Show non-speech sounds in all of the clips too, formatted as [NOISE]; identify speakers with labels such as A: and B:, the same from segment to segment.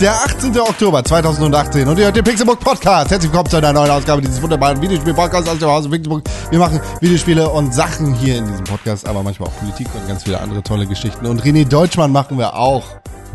A: der 18. Oktober 2018 und ihr hört den Pixelbook Podcast. Herzlich willkommen zu einer neuen Ausgabe dieses wunderbaren Videospiel-Podcasts aus dem Hause Pixelbook. Wir machen Videospiele und Sachen hier in diesem Podcast, aber manchmal auch Politik und ganz viele andere tolle Geschichten. Und René Deutschmann machen wir auch.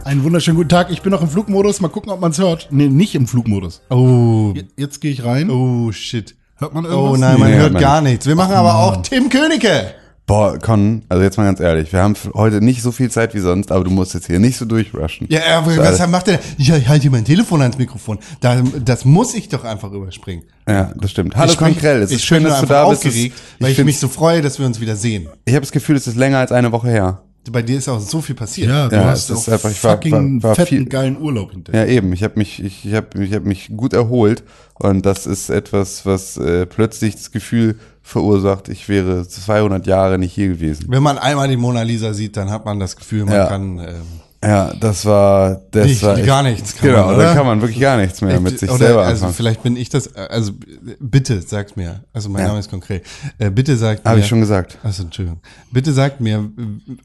B: Einen wunderschönen guten Tag. Ich bin noch im Flugmodus. Mal gucken, ob man es hört. Nee, nicht im Flugmodus.
A: Oh,
B: Je- Jetzt gehe ich rein.
A: oh shit.
B: Hört man irgendwas?
A: Oh nein, man
C: Nee,
A: hört
C: man-
A: gar nichts. Wir machen aber auch Tim Königke.
C: Boah, Con, also jetzt mal ganz ehrlich, wir haben heute nicht so viel Zeit wie sonst, aber du musst jetzt hier nicht so durchrushen.
A: Ja, aber
C: So,
A: was
C: alles-
A: macht der? Ich halte mein Telefon ans Mikrofon. Da, das muss ich doch einfach überspringen.
C: Ja, das stimmt. Hallo
A: ich sprich-
C: Konkrell, es
A: ich
C: ist schön,
A: bin
C: dass du da bist. Es-
A: aufgeregt, weil ich,
C: find's-
A: mich so freue, dass wir uns wieder sehen.
C: ich habe das Gefühl, es ist länger als eine Woche her.
A: Bei dir ist auch so viel passiert.
B: Ja, du
C: Ja,
B: hast auch
C: einfach- ich war-
B: fucking
C: war- war
B: fetten,
C: viel-
B: geilen Urlaub hinterher.
C: Ja, eben. Ich habe mich, ich, ich habe ich hab mich gut erholt und das ist etwas, was äh, plötzlich das Gefühl verursacht, ich wäre 200 Jahre nicht hier gewesen.
A: Wenn man einmal die Mona Lisa sieht, dann hat man das Gefühl, man
C: Ja.
A: kann ähm,
C: Ja, das war, das
A: Nicht-
C: war
A: gar nichts kann
C: genau,
A: man,
C: da kann man wirklich gar nichts mehr mit sich
A: oder,
C: selber
A: Also
C: anfangen.
A: vielleicht bin ich das. Also bitte sagt mir. Also mein
C: Ja.
A: Name ist konkret. Äh, bitte sagt mir.
C: Habe ich schon gesagt.
A: Achso, Entschuldigung. Bitte sagt mir,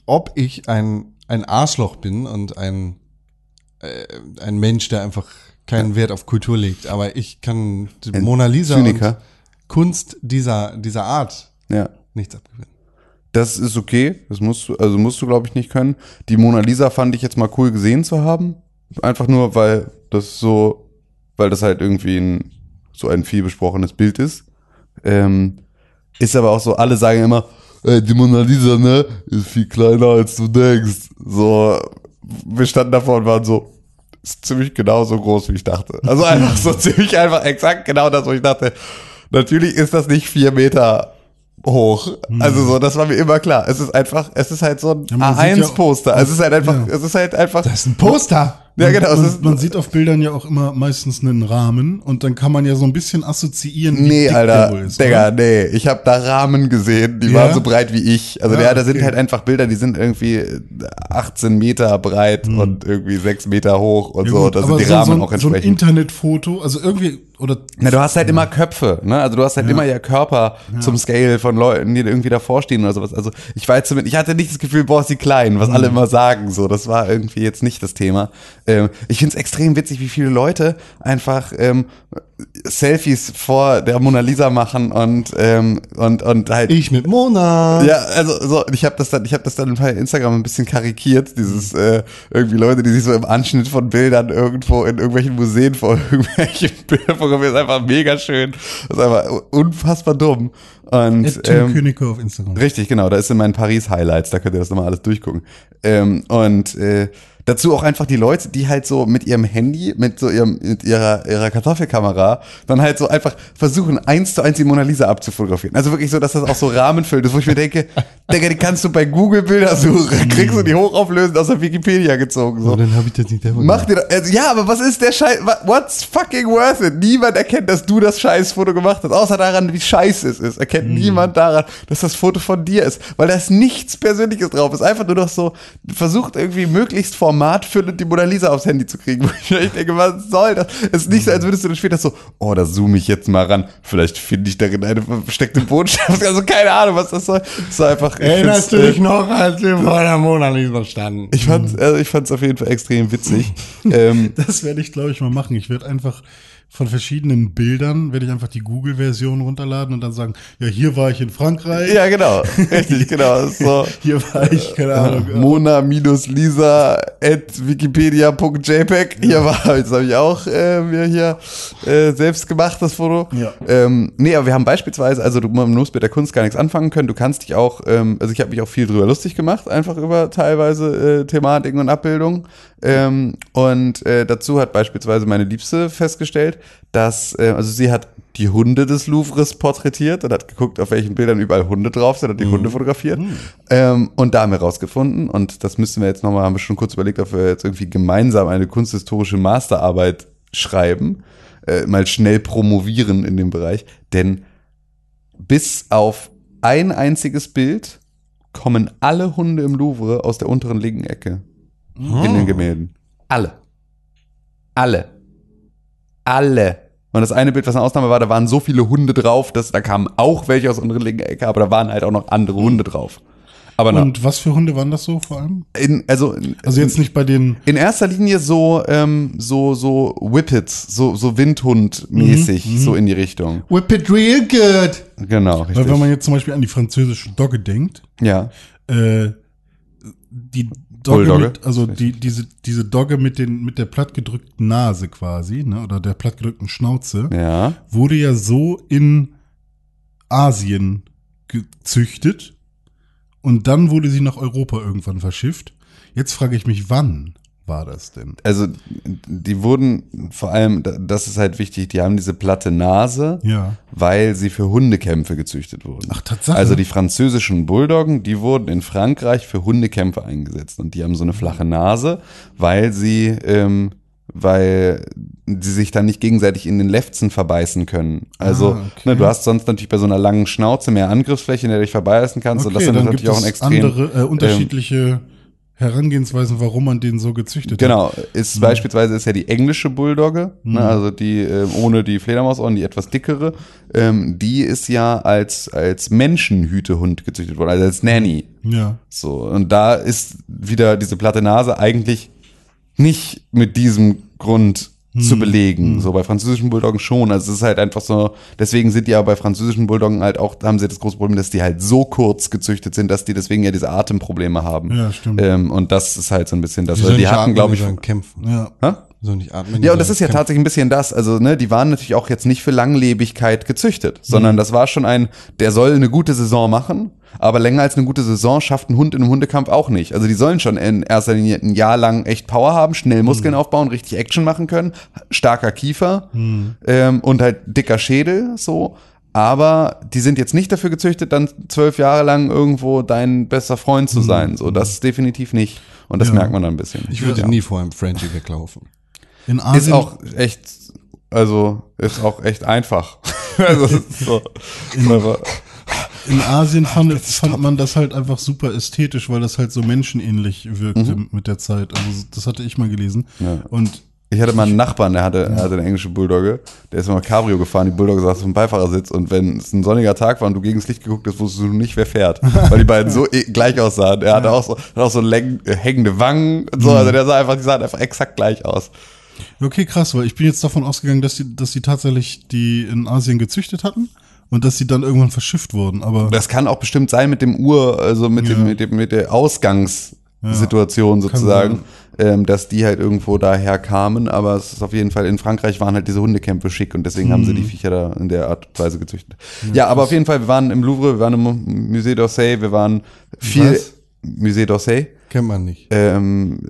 A: ob ich ein ein Arschloch bin und ein äh, ein Mensch, der einfach keinen Wert auf Kultur legt. Aber ich kann
C: Ein
A: Mona Lisa
C: Zyniker.
A: und Kunst dieser dieser Art
C: Ja.
A: nichts abgewinnen.
C: Das ist okay. Das musst du, also musst du, glaube ich, nicht können. Die Mona Lisa fand ich jetzt mal cool gesehen zu haben. Einfach nur, weil das so, weil das halt irgendwie ein, so ein viel besprochenes Bild ist. Ähm, ist aber auch so, alle sagen immer, ey, die Mona Lisa, ne, ist viel kleiner als du denkst. So, wir standen davor und waren so, ist ziemlich genauso groß, wie ich dachte. Also einfach so [LAUGHS] ziemlich einfach exakt genau das, wo ich dachte. Natürlich ist das nicht vier Meter hoch. Also so, das war mir immer klar. Es ist einfach, es ist halt so ein
B: Ja, man sieht ja-
C: A1-Poster. es ist halt einfach, es ist halt einfach.
A: Das ist ein Poster.
C: Ja, genau.
B: Man, man sieht auf Bildern ja auch immer meistens einen Rahmen und dann kann man ja so ein bisschen assoziieren, wie
C: Nee,
B: dick der
C: Alter,
B: wohl ist.
C: Digga,
B: oder?
C: nee. Ich habe da Rahmen gesehen, die
B: Ja?
C: waren so breit wie ich. Also
B: Ja,
C: ja, da sind
B: okay.
C: halt einfach Bilder, die sind irgendwie 18 Meter breit und irgendwie 6 Meter hoch und
B: Hm. Ja,
C: so. Da sind die
B: so,
C: Rahmen
B: so,
C: auch
B: so ein
C: entsprechend.
B: Internetfoto, also irgendwie, oder
C: Na, du hast halt immer Köpfe, ne? Also du hast halt immer ja Körper zum Scale von Leuten, die irgendwie davor stehen oder sowas. Also ich war jetzt zumindest, ich hatte nicht das Gefühl, boah, ist sie klein, was alle immer sagen. So, das war irgendwie jetzt nicht das Thema. Ähm, ich find's extrem witzig, wie viele Leute einfach ähm, Selfies vor der Mona Lisa machen und ähm, und und halt
A: Ich mit Mona.
C: ja, also so, ich habe das dann, ich habe das dann bei Instagram ein bisschen karikiert, dieses äh, irgendwie Leute, die sich so im Anschnitt von Bildern irgendwo in irgendwelchen Museen vor [LAUGHS] irgendwelchen Bildern fotografieren, ist einfach mega schön, das ist einfach unfassbar dumm und
B: Ed Tim
C: ähm,
B: Königke auf Instagram.
C: Richtig, genau. Da ist in meinen Paris-Highlights, da könnt ihr das nochmal alles durchgucken. Ähm, und äh, dazu auch einfach die Leute, die halt so mit ihrem Handy, mit so ihrem, mit ihrer, ihrer Kartoffelkamera, dann halt so einfach versuchen, eins zu eins die Mona Lisa abzufotografieren. Also wirklich so, dass das auch so Rahmen füllt ist, wo ich mir denke, [LAUGHS] Digga, die kannst du bei Google Bilder suchen, kriegst du die hochauflösend aus der Wikipedia gezogen. So.
A: So, dann habe ich das nicht selber
C: Mach dir also, ja, aber was ist der Scheiß, what's fucking worth it? Niemand erkennt, dass du das Scheißfoto gemacht hast, außer daran, wie scheiße es ist. Erkennt
A: Mhm.
C: niemand daran, dass das Foto von dir ist, weil da ist nichts Persönliches drauf. Es ist einfach nur noch so, versucht irgendwie möglichst formatfüllend die Mona Lisa aufs Handy zu kriegen. [LAUGHS] Wo ich mir denke, was soll das? Es ist nicht so, als würdest du dann später so, oh, da zoome ich jetzt mal ran. Vielleicht finde ich darin eine versteckte Botschaft. Also keine Ahnung, was das soll. Es war einfach, ich
A: Erinnerst du
C: äh,
A: dich noch, als wir vor der Mona Lisa standen?
C: ich fand, also ich fand's auf jeden Fall extrem witzig. [LAUGHS] ähm,
B: Das werde ich, glaube ich, mal machen. Ich werde einfach von verschiedenen Bildern, werde ich einfach die Google-Version runterladen und dann sagen, ja, hier war ich in Frankreich,
C: Ja, genau. Richtig, [LAUGHS] genau. So.
B: hier war ich, keine Ahnung.
C: Mona-Lisa at wikipedia.jpg. Hier war, jetzt habe ich auch äh, mir hier äh, selbst gemacht, das Foto.
B: Ja.
C: Ähm, nee, aber wir haben beispielsweise, also du man muss mit der Kunst gar nichts anfangen können. Du kannst dich auch, ähm, also ich habe mich auch viel drüber lustig gemacht, einfach über teilweise äh, Thematiken und Abbildungen. Ähm, und äh, dazu hat beispielsweise meine Liebste festgestellt, dass, äh, also sie hat die Hunde des Louvres porträtiert und hat geguckt, auf welchen Bildern überall Hunde drauf sind und die Hunde fotografiert. Ähm, und da haben wir rausgefunden, und das müssen wir jetzt nochmal, haben wir schon kurz überlegt, ob wir jetzt irgendwie gemeinsam eine kunsthistorische Masterarbeit schreiben, äh, mal schnell promovieren in dem Bereich, denn bis auf ein einziges Bild kommen alle Hunde im Louvre aus der unteren linken Ecke in den Gemälden. Alle. Alle. Alle. Und das eine Bild, was eine Ausnahme war, da waren so viele Hunde drauf, dass da kamen auch welche aus der unteren linken Ecke, aber da waren halt auch noch andere Hunde drauf. Aber na-
B: Und was für Hunde waren das so vor allem?
C: In, also, in,
B: Also jetzt nicht bei den.
C: in erster Linie so, ähm, so, so Whippets, so, so Windhund-mäßig,
B: Mhm,
C: so in die Richtung.
A: Whip it real good.
C: Genau,
B: Weil
C: richtig.
B: wenn man jetzt zum Beispiel an die französische Dogge denkt,
C: ja.
B: äh, die Dogge
C: Bulldogge?
B: mit, also die, diese, diese Dogge mit den, mit der plattgedrückten Nase quasi, ne, oder der plattgedrückten Schnauze,
C: Ja.
B: wurde ja so in Asien gezüchtet und dann wurde sie nach Europa irgendwann verschifft. Jetzt frage ich mich, wann war das denn?
C: Also, die wurden vor allem, da- das ist halt wichtig, die haben diese platte Nase,
B: Ja.
C: weil sie für Hundekämpfe gezüchtet wurden.
B: Ach, Tatsache.
C: Also die französischen Bulldoggen, die wurden in Frankreich für Hundekämpfe eingesetzt und die haben so eine flache Nase, weil sie, ähm, weil sie sich dann nicht gegenseitig in den Lefzen verbeißen können. Also
B: Ah, okay.
C: ne, du hast sonst natürlich bei so einer langen Schnauze mehr Angriffsfläche, in der du dich verbeißen kannst und das ist dann natürlich auch ein extrem.
B: andere, äh, unterschiedliche Herangehensweisen, warum man den so gezüchtet
C: Genau,
B: hat.
C: ist beispielsweise ist ja die englische Bulldogge, ne, also die ähm, ohne die Fledermausohren, die etwas dickere, ähm, die ist ja als als Menschenhütehund gezüchtet worden, also als Nanny.
B: Ja.
C: So und da ist wieder diese platte Nase eigentlich nicht mit diesem Grund zu belegen. So bei französischen Bulldoggen schon. Also es ist halt einfach so, deswegen sind die ja bei französischen Bulldoggen halt auch, da haben sie das große Problem, dass die halt so kurz gezüchtet sind, dass die deswegen ja diese Atemprobleme haben.
B: Ja, stimmt.
C: Ähm, und das ist halt so ein bisschen das.
A: Die
C: Also die hatten, glaube ich,
A: kämpfen.
B: Ja.
A: Die sollen nicht atmen.
C: Ja, und das ist ja
A: kämpfen.
C: tatsächlich ein bisschen das. Also, ne, die waren natürlich auch jetzt nicht für Langlebigkeit gezüchtet, sondern das war schon ein, der soll eine gute Saison machen, aber länger als eine gute Saison schafft ein Hund in einem Hundekampf auch nicht. Also die sollen schon in erster Linie ein Jahr lang echt Power haben, schnell Muskeln aufbauen, richtig Action machen können, starker Kiefer ähm, und halt dicker Schädel, so. Aber die sind jetzt nicht dafür gezüchtet, dann zwölf Jahre lang irgendwo dein bester Freund zu sein. So, das definitiv nicht. Und das
B: Ja.
C: merkt man dann ein bisschen.
A: Ich würde
C: Ja.
A: nie vor einem Frenchie weglaufen.
B: In
C: Ist
B: Asien,
C: auch echt, also ist auch echt einfach. [LAUGHS] also, ist so,
B: in Asien fand, fand man das halt einfach super ästhetisch, weil das halt so menschenähnlich wirkte mit der Zeit. Also das hatte ich mal gelesen.
C: Mhm. Ja.
B: Und
C: ich hatte mal einen Nachbarn, der hatte, er hatte eine englische Bulldogge, der ist immer Cabrio gefahren, die Bulldogge saß auf dem Beifahrersitz und wenn es ein sonniger Tag war und du gegen das Licht geguckt hast, wusstest du nicht, wer fährt, [LAUGHS] weil die beiden so eh- gleich aussahen. Er hatte auch so, hat auch so äh, hängende Wangen und so, also der sah einfach, die sahen einfach exakt gleich aus.
B: okay, krass, weil ich bin jetzt davon ausgegangen, dass die, dass die tatsächlich die in Asien gezüchtet hatten und dass sie dann irgendwann verschifft wurden. Aber
C: Das kann auch bestimmt sein mit dem Ur, also mit dem, mit dem, mit der Ausgangssituation sozusagen, ähm, dass die halt irgendwo daher kamen, aber es ist auf jeden Fall, in Frankreich waren halt diese Hundekämpfe schick und deswegen haben sie die Viecher da in der Art und Weise gezüchtet. Ja, aber auf jeden Fall, wir waren im Louvre, wir waren im Musée d'Orsay, wir waren viel,
A: Was?
C: Musée d'Orsay,
A: Kennt man nicht.
C: ähm,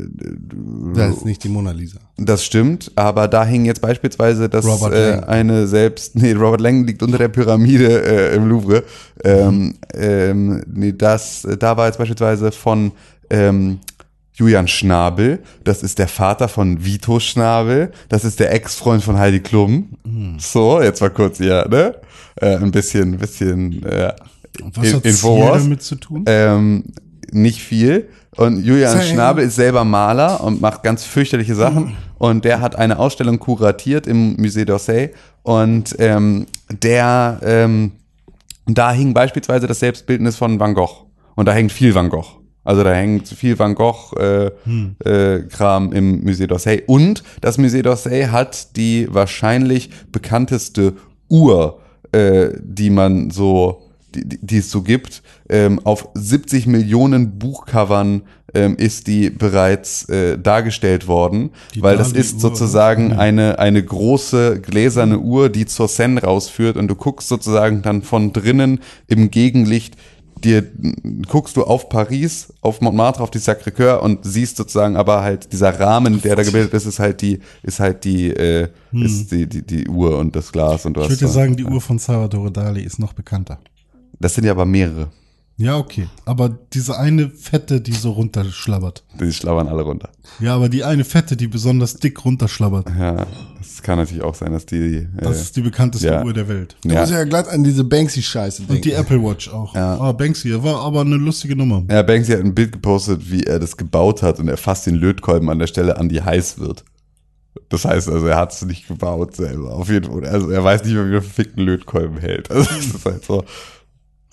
A: Das ist nicht die Mona Lisa.
C: Das stimmt, aber da hing jetzt beispielsweise das äh, eine selbst, nee, Robert Lang liegt unter der Pyramide äh, im Louvre. Ähm, ähm, nee, das, da war jetzt beispielsweise von ähm, Julian Schnabel, das ist der Vater von Vito Schnabel, das ist der Ex-Freund von Heidi Klum. So, jetzt mal kurz hier, ne? Äh, ein bisschen, ein bisschen äh,
B: was hat damit zu tun?
C: Ähm, nicht viel. Und Julian
A: Same.
C: Schnabel ist selber Maler und macht ganz fürchterliche Sachen. Und der hat eine Ausstellung kuratiert im Musée d'Orsay. Und ähm, der, ähm, da hing beispielsweise das Selbstbildnis von Van Gogh. Und da hängt viel Van Gogh. Also da hängt viel Van Gogh äh, äh, Kram im Musée d'Orsay. Und das Musée d'Orsay hat die wahrscheinlich bekannteste Uhr, äh, die man so, die, die- es so gibt. Ähm, auf 70 Millionen Buchcovern ähm, ist die bereits äh, dargestellt worden,
B: Die
C: weil das ist sozusagen
B: oder?
C: eine, eine große gläserne Uhr, die zur Seine rausführt und du guckst sozusagen dann von drinnen im Gegenlicht dir guckst du auf Paris, auf Montmartre, auf die Sacré-Cœur und siehst sozusagen aber halt dieser Rahmen, der da gebildet ist, ist halt die, ist halt die, äh, ist die, die, die Uhr und das Glas und du
B: Ich würde sagen, die Uhr von Salvatore Dali ist noch bekannter.
C: Das sind ja aber mehrere.
B: Ja, okay. Aber diese eine fette, die so runterschlabbert.
C: Die schlabbern alle runter.
B: Ja, aber die eine fette, die besonders dick runterschlabbert.
C: Ja, das kann natürlich auch sein, dass die, äh,
B: Das ist die bekannteste
C: ja.
B: Uhr der Welt.
A: Du
C: ja.
A: musst ja glatt an diese Banksy-Scheiße denken.
B: Und die Apple Watch auch.
C: Ja.
B: Ah, Banksy, war aber eine lustige Nummer.
C: Ja, Banksy hat ein Bild gepostet, wie er das gebaut hat und er fasst den Lötkolben an der Stelle an, die heiß wird. Das heißt also, er hat es nicht gebaut selber. Auf jeden Fall. Also er weiß nicht mehr, wie der verfickten Lötkolben hält. [LAUGHS] Also das ist halt so.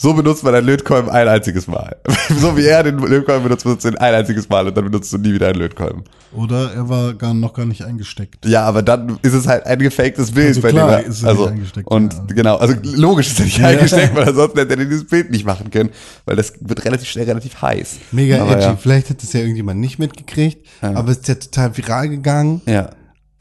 C: So benutzt man einen Lötkolben ein einziges Mal. [LAUGHS] so wie er den Lötkolben benutzt, benutzt du ihn ein einziges Mal und dann benutzt du nie wieder einen Lötkolben.
B: Oder er war gar, noch gar nicht eingesteckt.
C: Ja, aber dann ist es halt ein gefaktes Bild.
B: Also
C: bei
B: klar
C: dem er,
B: ist er
C: also,
B: nicht eingesteckt,
C: Und
B: ja.
C: genau, also logisch ist er nicht eingesteckt, weil ansonsten hätte er dieses Bild nicht machen können, weil das wird relativ schnell relativ heiß.
A: Mega
C: aber
A: edgy.
C: Ja.
A: Vielleicht hat es ja irgendjemand nicht mitgekriegt, aber es ist ja total viral gegangen.
C: ja.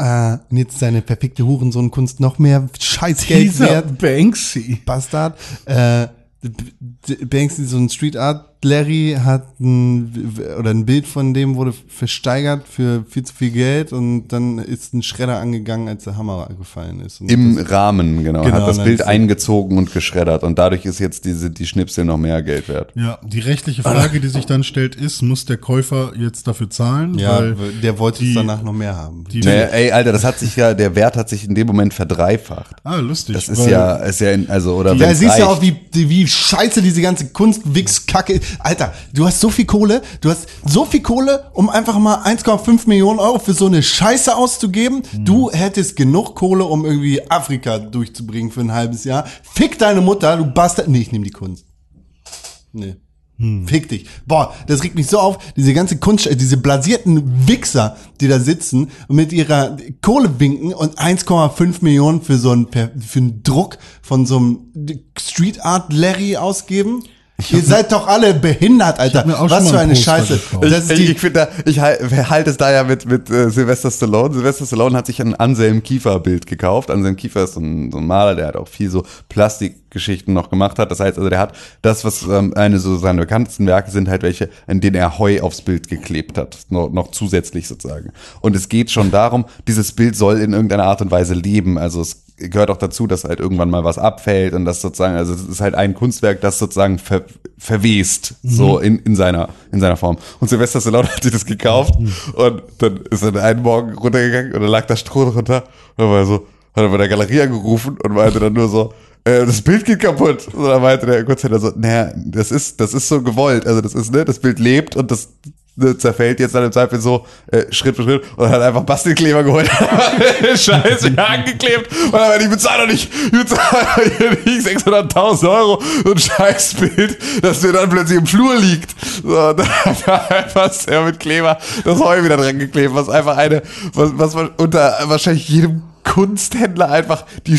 A: Äh, und jetzt ist seine perfekte Hurensohn-Kunst noch mehr Scheißgeld
B: Dieser
A: wert.
B: Banksy.
A: Bastard. Äh, Banksy, so ein Street Art Larry hat ein, oder ein Bild von dem wurde versteigert für viel zu viel Geld und dann ist ein Schredder angegangen, als der Hammer gefallen ist. Und
C: Im
A: das,
C: Rahmen, genau.
A: Genau,
C: Hat das Bild eingezogen und geschreddert und dadurch ist jetzt diese, die Schnipsel noch mehr Geld wert.
B: Ja, die rechtliche Frage, die sich dann stellt, ist, muss der Käufer jetzt dafür zahlen?
A: ja,
B: Weil
A: der wollte
B: die-
A: es danach noch mehr haben.
B: die,
C: Nee, ey, Alter, das hat sich ja, der Wert hat sich in dem Moment verdreifacht.
B: ah, lustig.
C: Das ist ja, ist ja, in, also, oder
A: Ja, siehst du
C: reicht.
A: auch, wie, wie scheiße diese ganze Kunst-Wix-Kacke ist. Alter, du hast so viel Kohle, du hast so viel Kohle, um einfach mal 1,5 Millionen Euro für so eine Scheiße auszugeben. Du hättest genug Kohle, um irgendwie Afrika durchzubringen für ein halbes Jahr. Fick deine Mutter, du Bastard. Nee, ich nehme die Kunst. Nee. Fick dich. Boah, das regt mich so auf. Diese ganze Kunst, äh, diese blasierten Wichser, die da sitzen und mit ihrer Kohle winken und 1,5 Millionen für so einen, für einen Druck von so einem Street Art Larry ausgeben. Ihr seid doch alle behindert, Alter. Was für eine
B: Poster
A: Scheiße.
B: gekauft.
A: Das ist
C: ich,
A: die,
C: ich finde, da- ich halte halt es da ja mit, mit äh, Sylvester Stallone. Sylvester Stallone hat sich ein Anselm Kiefer Bild gekauft. Anselm Kiefer ist so ein, so ein Maler, der hat auch viel so Plastikgeschichten noch gemacht hat. Das heißt, also der hat das, was ähm, eine so seine bekanntesten Werke sind, halt welche, in denen er Heu aufs Bild geklebt hat. Noch, noch zusätzlich sozusagen. Und es geht schon darum, dieses Bild soll in irgendeiner Art und Weise leben. Also es gehört auch dazu, dass halt irgendwann mal was abfällt und das sozusagen, also es ist halt ein Kunstwerk, das sozusagen ver, verwest, so in, in seiner, in seiner Form. Und Sylvester Stallone hat sich das gekauft und dann ist er einen Morgen runtergegangen und dann lag da Stroh drunter und dann war er so, hat er bei der Galerie angerufen und meinte dann nur so, äh, das Bild geht kaputt. Und dann meinte der Kurzzeitig so, naja, das ist, das ist so gewollt. Also das ist, ne, das Bild lebt und das zerfällt jetzt dann im Zweifel so äh, Schritt für Schritt und hat einfach Bastelkleber geholt, [LAUGHS] Scheiße [LAUGHS] angeklebt und dann meinte, ich bezahle doch nicht, ich bezahle doch nicht 600.000 Euro so ein Scheißbild, das mir dann plötzlich im Flur liegt. So, [LAUGHS] dann hat er einfach sehr mit Kleber das Heu wieder dran geklebt, was einfach eine, was, was man unter wahrscheinlich jedem Kunsthändler einfach die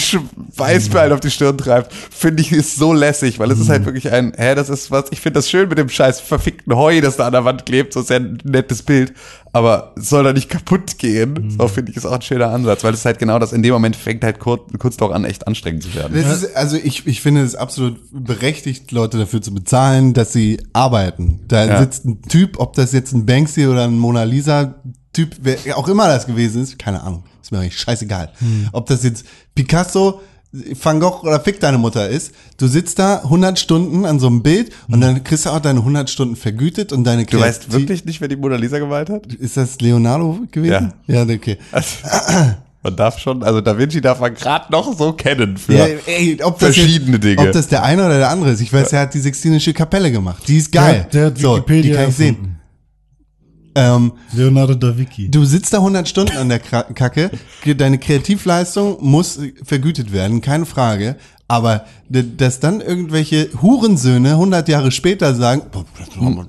C: Weißperlen auf die Stirn treibt, finde ich ist so lässig, weil es ist halt wirklich ein, hä, das ist was, ich finde das schön mit dem scheiß verfickten Heu, das da an der Wand klebt, so ist ja ein nettes Bild, aber soll da nicht kaputt gehen. So finde ich ist auch ein schöner Ansatz, weil es halt genau das, in dem Moment fängt halt Kur- Kunst auch an, echt anstrengend zu werden.
A: Das ist, also ich, ich finde es absolut berechtigt, Leute dafür zu bezahlen, dass sie arbeiten. Da
C: Ja.
A: sitzt ein Typ, ob das jetzt ein Banksy oder ein Mona Lisa Typ, wer auch immer das gewesen ist, keine Ahnung, ist mir eigentlich scheißegal. Ob das jetzt Picasso, Van Gogh oder Fick deine Mutter ist, du sitzt da 100 Stunden an so einem Bild und dann kriegst du auch deine 100 Stunden vergütet und deine
C: Du weißt wirklich nicht, wer die Mona Lisa gemalt hat?
A: Ist das Leonardo gewesen? Ja, okay.
C: Man darf schon, also Da Vinci darf man gerade noch so kennen für
A: Ja, ey,
C: verschiedene
A: jetzt,
C: Dinge.
A: Ob das der eine oder der andere ist. Ich weiß, er hat die Sixtinische Kapelle gemacht. Die ist geil.
B: Der, der hat
A: so,
B: Wikipedia
A: die kann ich
B: erfunden.
A: sehen. Ähm,
B: Leonardo da Vinci.
A: du sitzt da 100 Stunden an der Kacke. Deine Kreativleistung muss vergütet werden, keine Frage. Aber dass dann irgendwelche Hurensöhne 100 Jahre später sagen,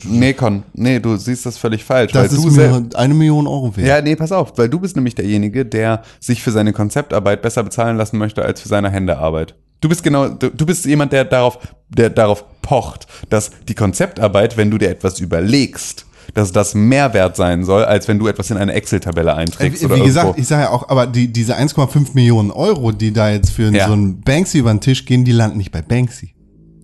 C: Nee, Con, nee, du siehst das völlig falsch.
A: das
C: weil
A: ist
C: du
A: mir eine Million Euro wert.
C: Ja, nee, pass auf, weil du bist nämlich derjenige, der sich für seine Konzeptarbeit besser bezahlen lassen möchte als für seine Händearbeit. Du bist genau, du, du bist jemand, der darauf, der darauf pocht, dass die Konzeptarbeit, wenn du dir etwas überlegst, dass das mehr wert sein soll, als wenn du etwas in eine Excel-Tabelle einträgst
A: Wie,
C: oder
A: wie gesagt,
C: irgendwo.
A: ich sage ja auch, aber die, diese 1,5 Millionen Euro, die da jetzt für
C: Ja.
A: so einen Banksy über den Tisch gehen, die landen nicht bei Banksy.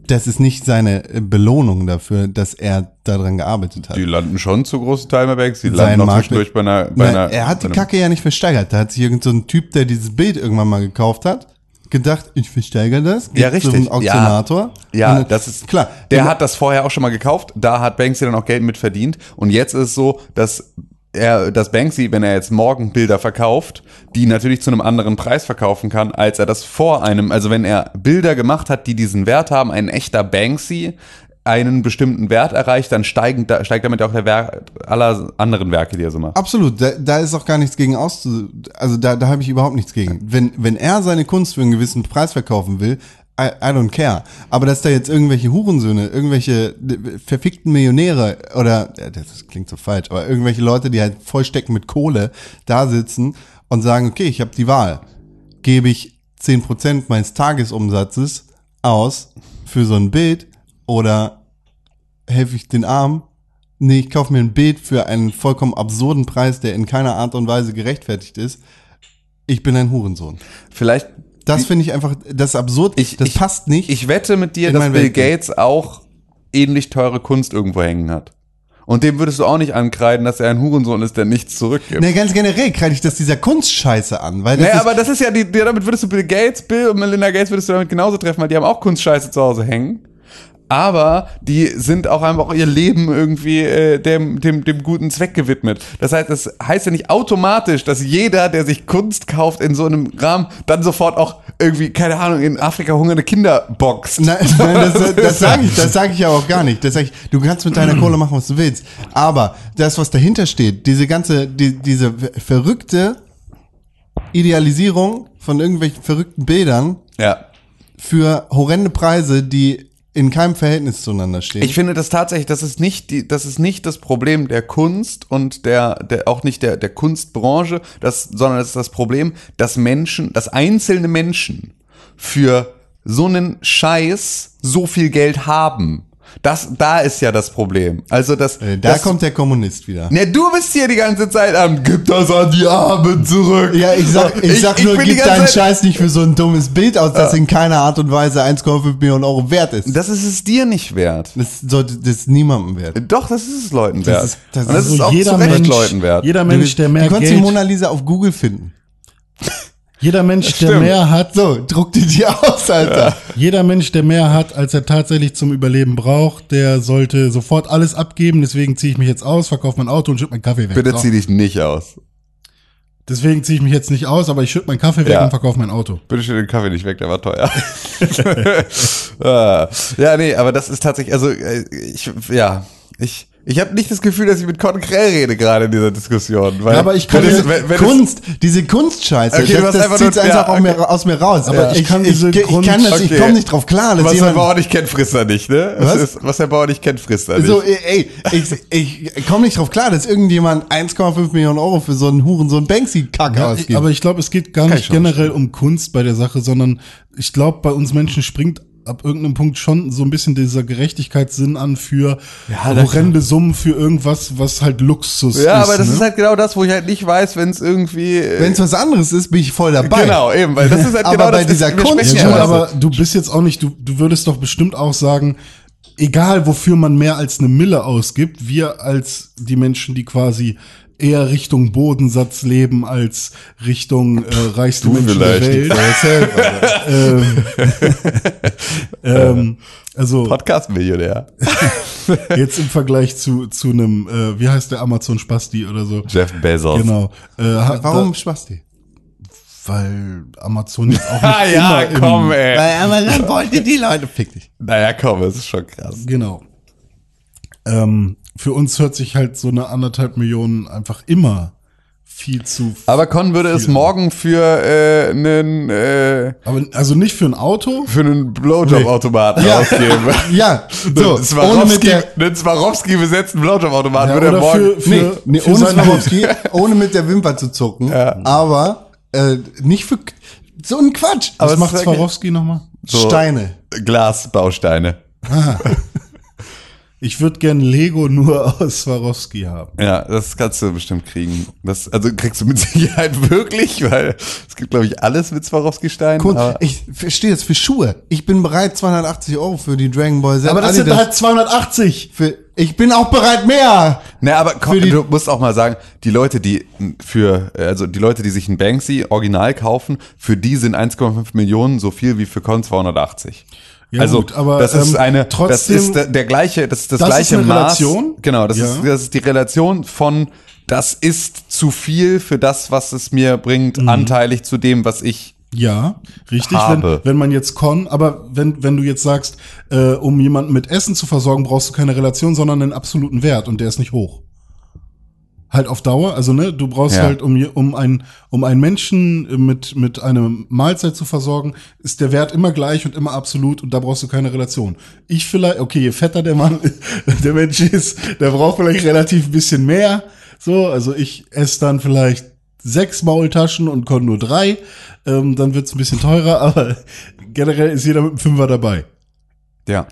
A: Das ist nicht seine äh, Belohnung dafür, dass er daran gearbeitet hat.
C: Die landen schon zu großen Teilen bei Banks, die
A: Sein
C: landen noch zwischendurch bei einer, bei
A: Nein,
C: einer
A: er hat die Kacke ja nicht versteigert. Da hat sich irgend so ein Typ, der dieses Bild irgendwann mal gekauft hat, gedacht, ich versteigere das.
C: Ja, richtig.
A: Zum Auktionator.
C: Ja,
A: Und dann-
C: das ist
A: klar.
C: Der hat das vorher auch schon mal gekauft. Da hat Banksy dann auch Geld mit verdient. Und jetzt ist es so, dass er, dass Banksy, wenn er jetzt morgen Bilder verkauft, die natürlich zu einem anderen Preis verkaufen kann, als er das vor einem, also wenn er Bilder gemacht hat, die diesen Wert haben, ein echter Banksy einen bestimmten Wert erreicht, dann steigen, da, steigt damit auch der Wert aller anderen Werke, die er so macht.
A: Absolut, da, da ist auch gar nichts gegen auszu... Also da, da habe ich überhaupt nichts gegen. Wenn, wenn er seine Kunst für einen gewissen Preis verkaufen will, I, I don't care. Aber dass da jetzt irgendwelche Hurensöhne, irgendwelche verfickten Millionäre oder, das klingt so falsch, aber irgendwelche Leute, die halt vollstecken mit Kohle, da sitzen und sagen, okay, ich habe die Wahl. Gebe ich 10% meines Tagesumsatzes aus für so ein Bild oder helfe ich den Armen? Nee, ich kaufe mir ein Bild für einen vollkommen absurden Preis, der in keiner Art und Weise gerechtfertigt ist. Ich bin ein Hurensohn.
C: Vielleicht,
A: Das finde ich einfach, das ist absurd.
C: Ich-
A: das
C: ich-
A: passt nicht.
C: ich wette mit dir, dass Bill
A: Weltbild.
C: Gates auch ähnlich teure Kunst irgendwo hängen hat. Und dem würdest du auch nicht ankreiden, dass er ein Hurensohn ist, der nichts zurückgibt.
A: nee, ganz generell kreide ich das dieser Kunstscheiße an, weil das
C: Naja, aber das ist ja, die, die, damit würdest du Bill Gates, Bill und Melinda Gates würdest du damit genauso treffen, weil die haben auch Kunstscheiße zu Hause hängen. Aber die sind auch einfach ihr Leben irgendwie äh, dem, dem, dem guten Zweck gewidmet. Das heißt, das heißt ja nicht automatisch, dass jeder, der sich Kunst kauft in so einem Rahmen, dann sofort auch irgendwie, keine Ahnung, in Afrika hungernde Kinder boxt.
A: Nein, nein, das, [LAUGHS] das sage ich, das sage ich ja auch gar nicht. Das sag ich, du kannst mit deiner Kohle machen, was du willst. Aber das, was dahinter steht, diese ganze, die, diese verrückte Idealisierung von irgendwelchen verrückten Bildern
C: Ja.
A: für horrende Preise, die in keinem Verhältnis zueinander stehen.
C: Ich finde das tatsächlich, das ist nicht die, das ist nicht das Problem der Kunst und der, der auch nicht der, der Kunstbranche, das, sondern das ist das Problem, dass Menschen, dass einzelne Menschen für so einen Scheiß so viel Geld haben. Das, da ist ja das Problem. Also das,
A: Äh, da
C: das,
A: kommt der Kommunist wieder.
C: Ne, du bist hier die ganze Zeit am, gib das an die Armen zurück.
A: Ja, ich sag, ich sag nur,
C: die
A: gib deinen
C: Zeit-
A: Scheiß nicht für so ein dummes Bild aus, das in keiner Art und Weise 1,5 Millionen Euro wert ist.
C: Das ist es dir nicht wert.
A: Das sollte das ist niemandem wert.
C: Doch, das ist es Leuten wert.
A: ist- das
C: das
A: ist
C: ist
B: Also
C: auch
B: jeder
C: zu Recht
B: Mensch,
C: Leuten wert.
B: jeder Mensch, der mehr
A: du kannst die Mona Lisa auf Google finden.
B: Jeder Mensch, der mehr hat,
A: So, druck die dir aus, Alter.
B: jeder Mensch, der mehr hat, als er tatsächlich zum Überleben braucht, der sollte sofort alles abgeben. Deswegen ziehe ich mich jetzt aus, verkaufe mein Auto und schütte meinen Kaffee weg.
C: Bitte
B: So.
C: zieh dich nicht aus.
B: Deswegen ziehe ich mich jetzt nicht aus, aber ich schütte meinen Kaffee weg
C: Ja.
B: und verkaufe mein Auto.
C: Bitte schön den Kaffee nicht weg, der war teuer. [LAUGHS] Ah, ja, nee, aber das ist tatsächlich, also äh, ich, ja, ich, ich habe nicht das Gefühl, dass ich mit Con Krell rede gerade in dieser Diskussion. Weil,
B: Ja, aber ich kann
C: wenn es-
B: diese
C: wenn, wenn
A: Kunst, diese Kunstscheiße,
C: Okay,
A: das, das
C: einfach
A: zieht's
C: nur-
A: einfach
C: ja,
A: mir, aus mir raus.
B: Aber ich kann diese
A: ich, ich,
B: Kunst-
A: kann das, ich
C: Okay.
A: komme nicht drauf klar, dass
C: was der
A: jemand,
C: Bauer nicht kennt, frisst er nicht, ne?
A: Was?
C: Ist, was der Bauer nicht kennt, frisst er nicht.
A: so, ey, ich, ich komme nicht drauf klar, dass irgendjemand 1,5 Millionen Euro für so einen Huren, so einen Banksy-Kack
B: Ja,
A: ausgibt.
B: aber ich glaube, es geht gar nicht
A: ich
B: generell um Kunst bei der Sache, sondern ich glaube, bei uns Menschen springt ab irgendeinem Punkt schon so ein bisschen dieser Gerechtigkeitssinn an für
C: Ja,
B: horrende Summen für irgendwas, was halt Luxus
C: ja,
B: ist.
C: aber das
B: ne?
C: ist halt genau das, wo ich halt nicht weiß, wenn es irgendwie. äh,
A: Wenn es was anderes ist, bin ich voll dabei.
C: Genau, eben, weil das ist halt [LAUGHS]
A: Aber
C: genau
A: bei
C: das.
A: dieser Kunst-
B: Ja,
C: ja immer
B: aber du bist jetzt auch nicht, du, du würdest doch bestimmt auch sagen, egal wofür man mehr als eine Mille ausgibt, wir als die Menschen, die quasi eher Richtung Bodensatz leben als Richtung äh, reichste
C: Du
B: Menschen
C: vielleicht.
B: der Welt. [LAUGHS] ähm, ähm, also
C: Podcast-Millionär. [LAUGHS]
B: jetzt im Vergleich zu, zu einem, äh, wie heißt der Amazon Spasti oder so.
C: Jeff Bezos.
B: Genau. Äh,
A: Warum
B: Da,
A: Spasti?
B: weil Amazon jetzt auch [LAUGHS] nicht
C: Ah ja,
B: immer im-
C: komm, ey.
A: Weil Amazon wollte die Leute, fick dich.
C: Naja, komm, das ist schon krass.
B: Genau. Ähm, für uns hört sich halt so eine anderthalb Millionen einfach immer viel zu.
C: Aber Con würde es morgen für äh, einen äh,
B: Aber also nicht für ein Auto.
C: für einen Blowjob-Automaten
A: Ja.
C: ausgeben. [LAUGHS]
A: Ja, so,
C: einen Swarovski, einen Swarovski besetzten Blowjob-Automaten
B: Ja,
C: würde er morgen.
B: für, für,
A: nee, nee,
B: für
A: ohne Swarovski, [LAUGHS] ohne mit der Wimper zu zucken, aber äh, nicht für so ein Quatsch.
C: Aber
B: Was macht Swarovski nochmal?
C: so-
A: Steine.
C: Glasbausteine.
B: Ich würde gern Lego nur [LAUGHS] aus Swarovski haben.
C: Ja, das kannst du bestimmt kriegen. Das, also kriegst du mit [LAUGHS] Sicherheit wirklich, weil es gibt, glaube ich, alles mit Swarovski-Steinen.
A: Cool. Ich verstehe das für Schuhe. Ich bin bereit, 280 Euro für die Dragon Ball Z.
B: Aber das sind
A: Adidas
B: halt 280.
A: für, ich bin auch bereit mehr.
C: Ne, aber komm, du musst auch mal sagen, die Leute, die für, also die Leute, die sich ein Banksy Original kaufen, für die sind 1,5 Millionen so viel wie für Con 280.
B: Ja,
C: also
B: gut, aber,
C: das ist
B: ähm,
C: eine,
B: trotzdem-
C: das ist der, der gleiche, das ist das,
B: Das ist
C: gleiche
B: eine
C: Maß.
B: Relation?
C: Genau, das
B: Ja.
C: ist das ist die Relation von das ist zu viel für das, was es mir bringt,
B: Mhm.
C: anteilig zu dem, was ich
B: Ja, richtig. Wenn, wenn man jetzt Con, aber wenn, wenn du jetzt sagst, äh, um jemanden mit Essen zu versorgen, brauchst du keine Relation, sondern einen absoluten Wert und der ist nicht hoch. Halt auf Dauer, also ne, du brauchst
C: Ja.
B: halt, um, um, ein, um einen Menschen mit, mit einer Mahlzeit zu versorgen, ist der Wert immer gleich und immer absolut und da brauchst du keine Relation. Ich vielleicht, okay, je fetter der Mann, [LAUGHS] der Mensch ist, der braucht vielleicht relativ ein bisschen mehr. So, also ich esse dann vielleicht sechs Maultaschen und kann nur drei. Ähm, dann wird's ein bisschen teurer, [LAUGHS] aber generell ist jeder mit einem Fünfer dabei.
C: Ja.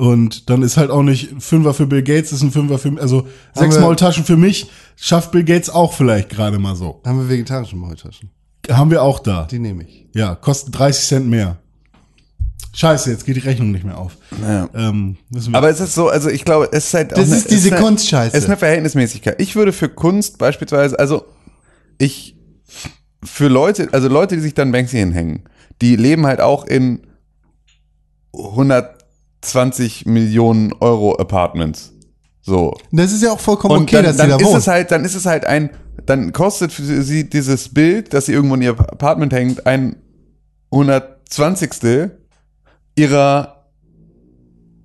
B: Und dann ist halt auch nicht ein Fünfer für Bill Gates, ist ein Fünfer für also sechs Maultaschen für mich, schafft Bill Gates auch vielleicht gerade mal so.
A: Haben wir vegetarische Maultaschen?
B: Haben wir auch da.
A: Die nehme ich.
B: Ja, kostet 30 Cent mehr. Scheiße, jetzt geht die Rechnung nicht mehr auf.
C: ja.
B: Ähm,
C: Aber es ist so, also ich glaube, es ist halt auch
A: Das
C: eine-
A: ist diese
C: es eine-
A: Kunstscheiße.
C: Es ist eine Verhältnismäßigkeit. Ich würde für Kunst beispielsweise, also ich für Leute, also Leute, die sich dann Banksy hinhängen, die leben halt auch in 120 Millionen Euro Apartments. So.
A: Das ist ja auch vollkommen
C: Und
A: okay,
C: dann,
A: dass
C: dann
A: sie da
C: ist
A: wohnt.
C: es halt, dann ist es halt ein, dann kostet für sie dieses Bild, das sie irgendwo in ihr Apartment hängt, ein 120. ihrer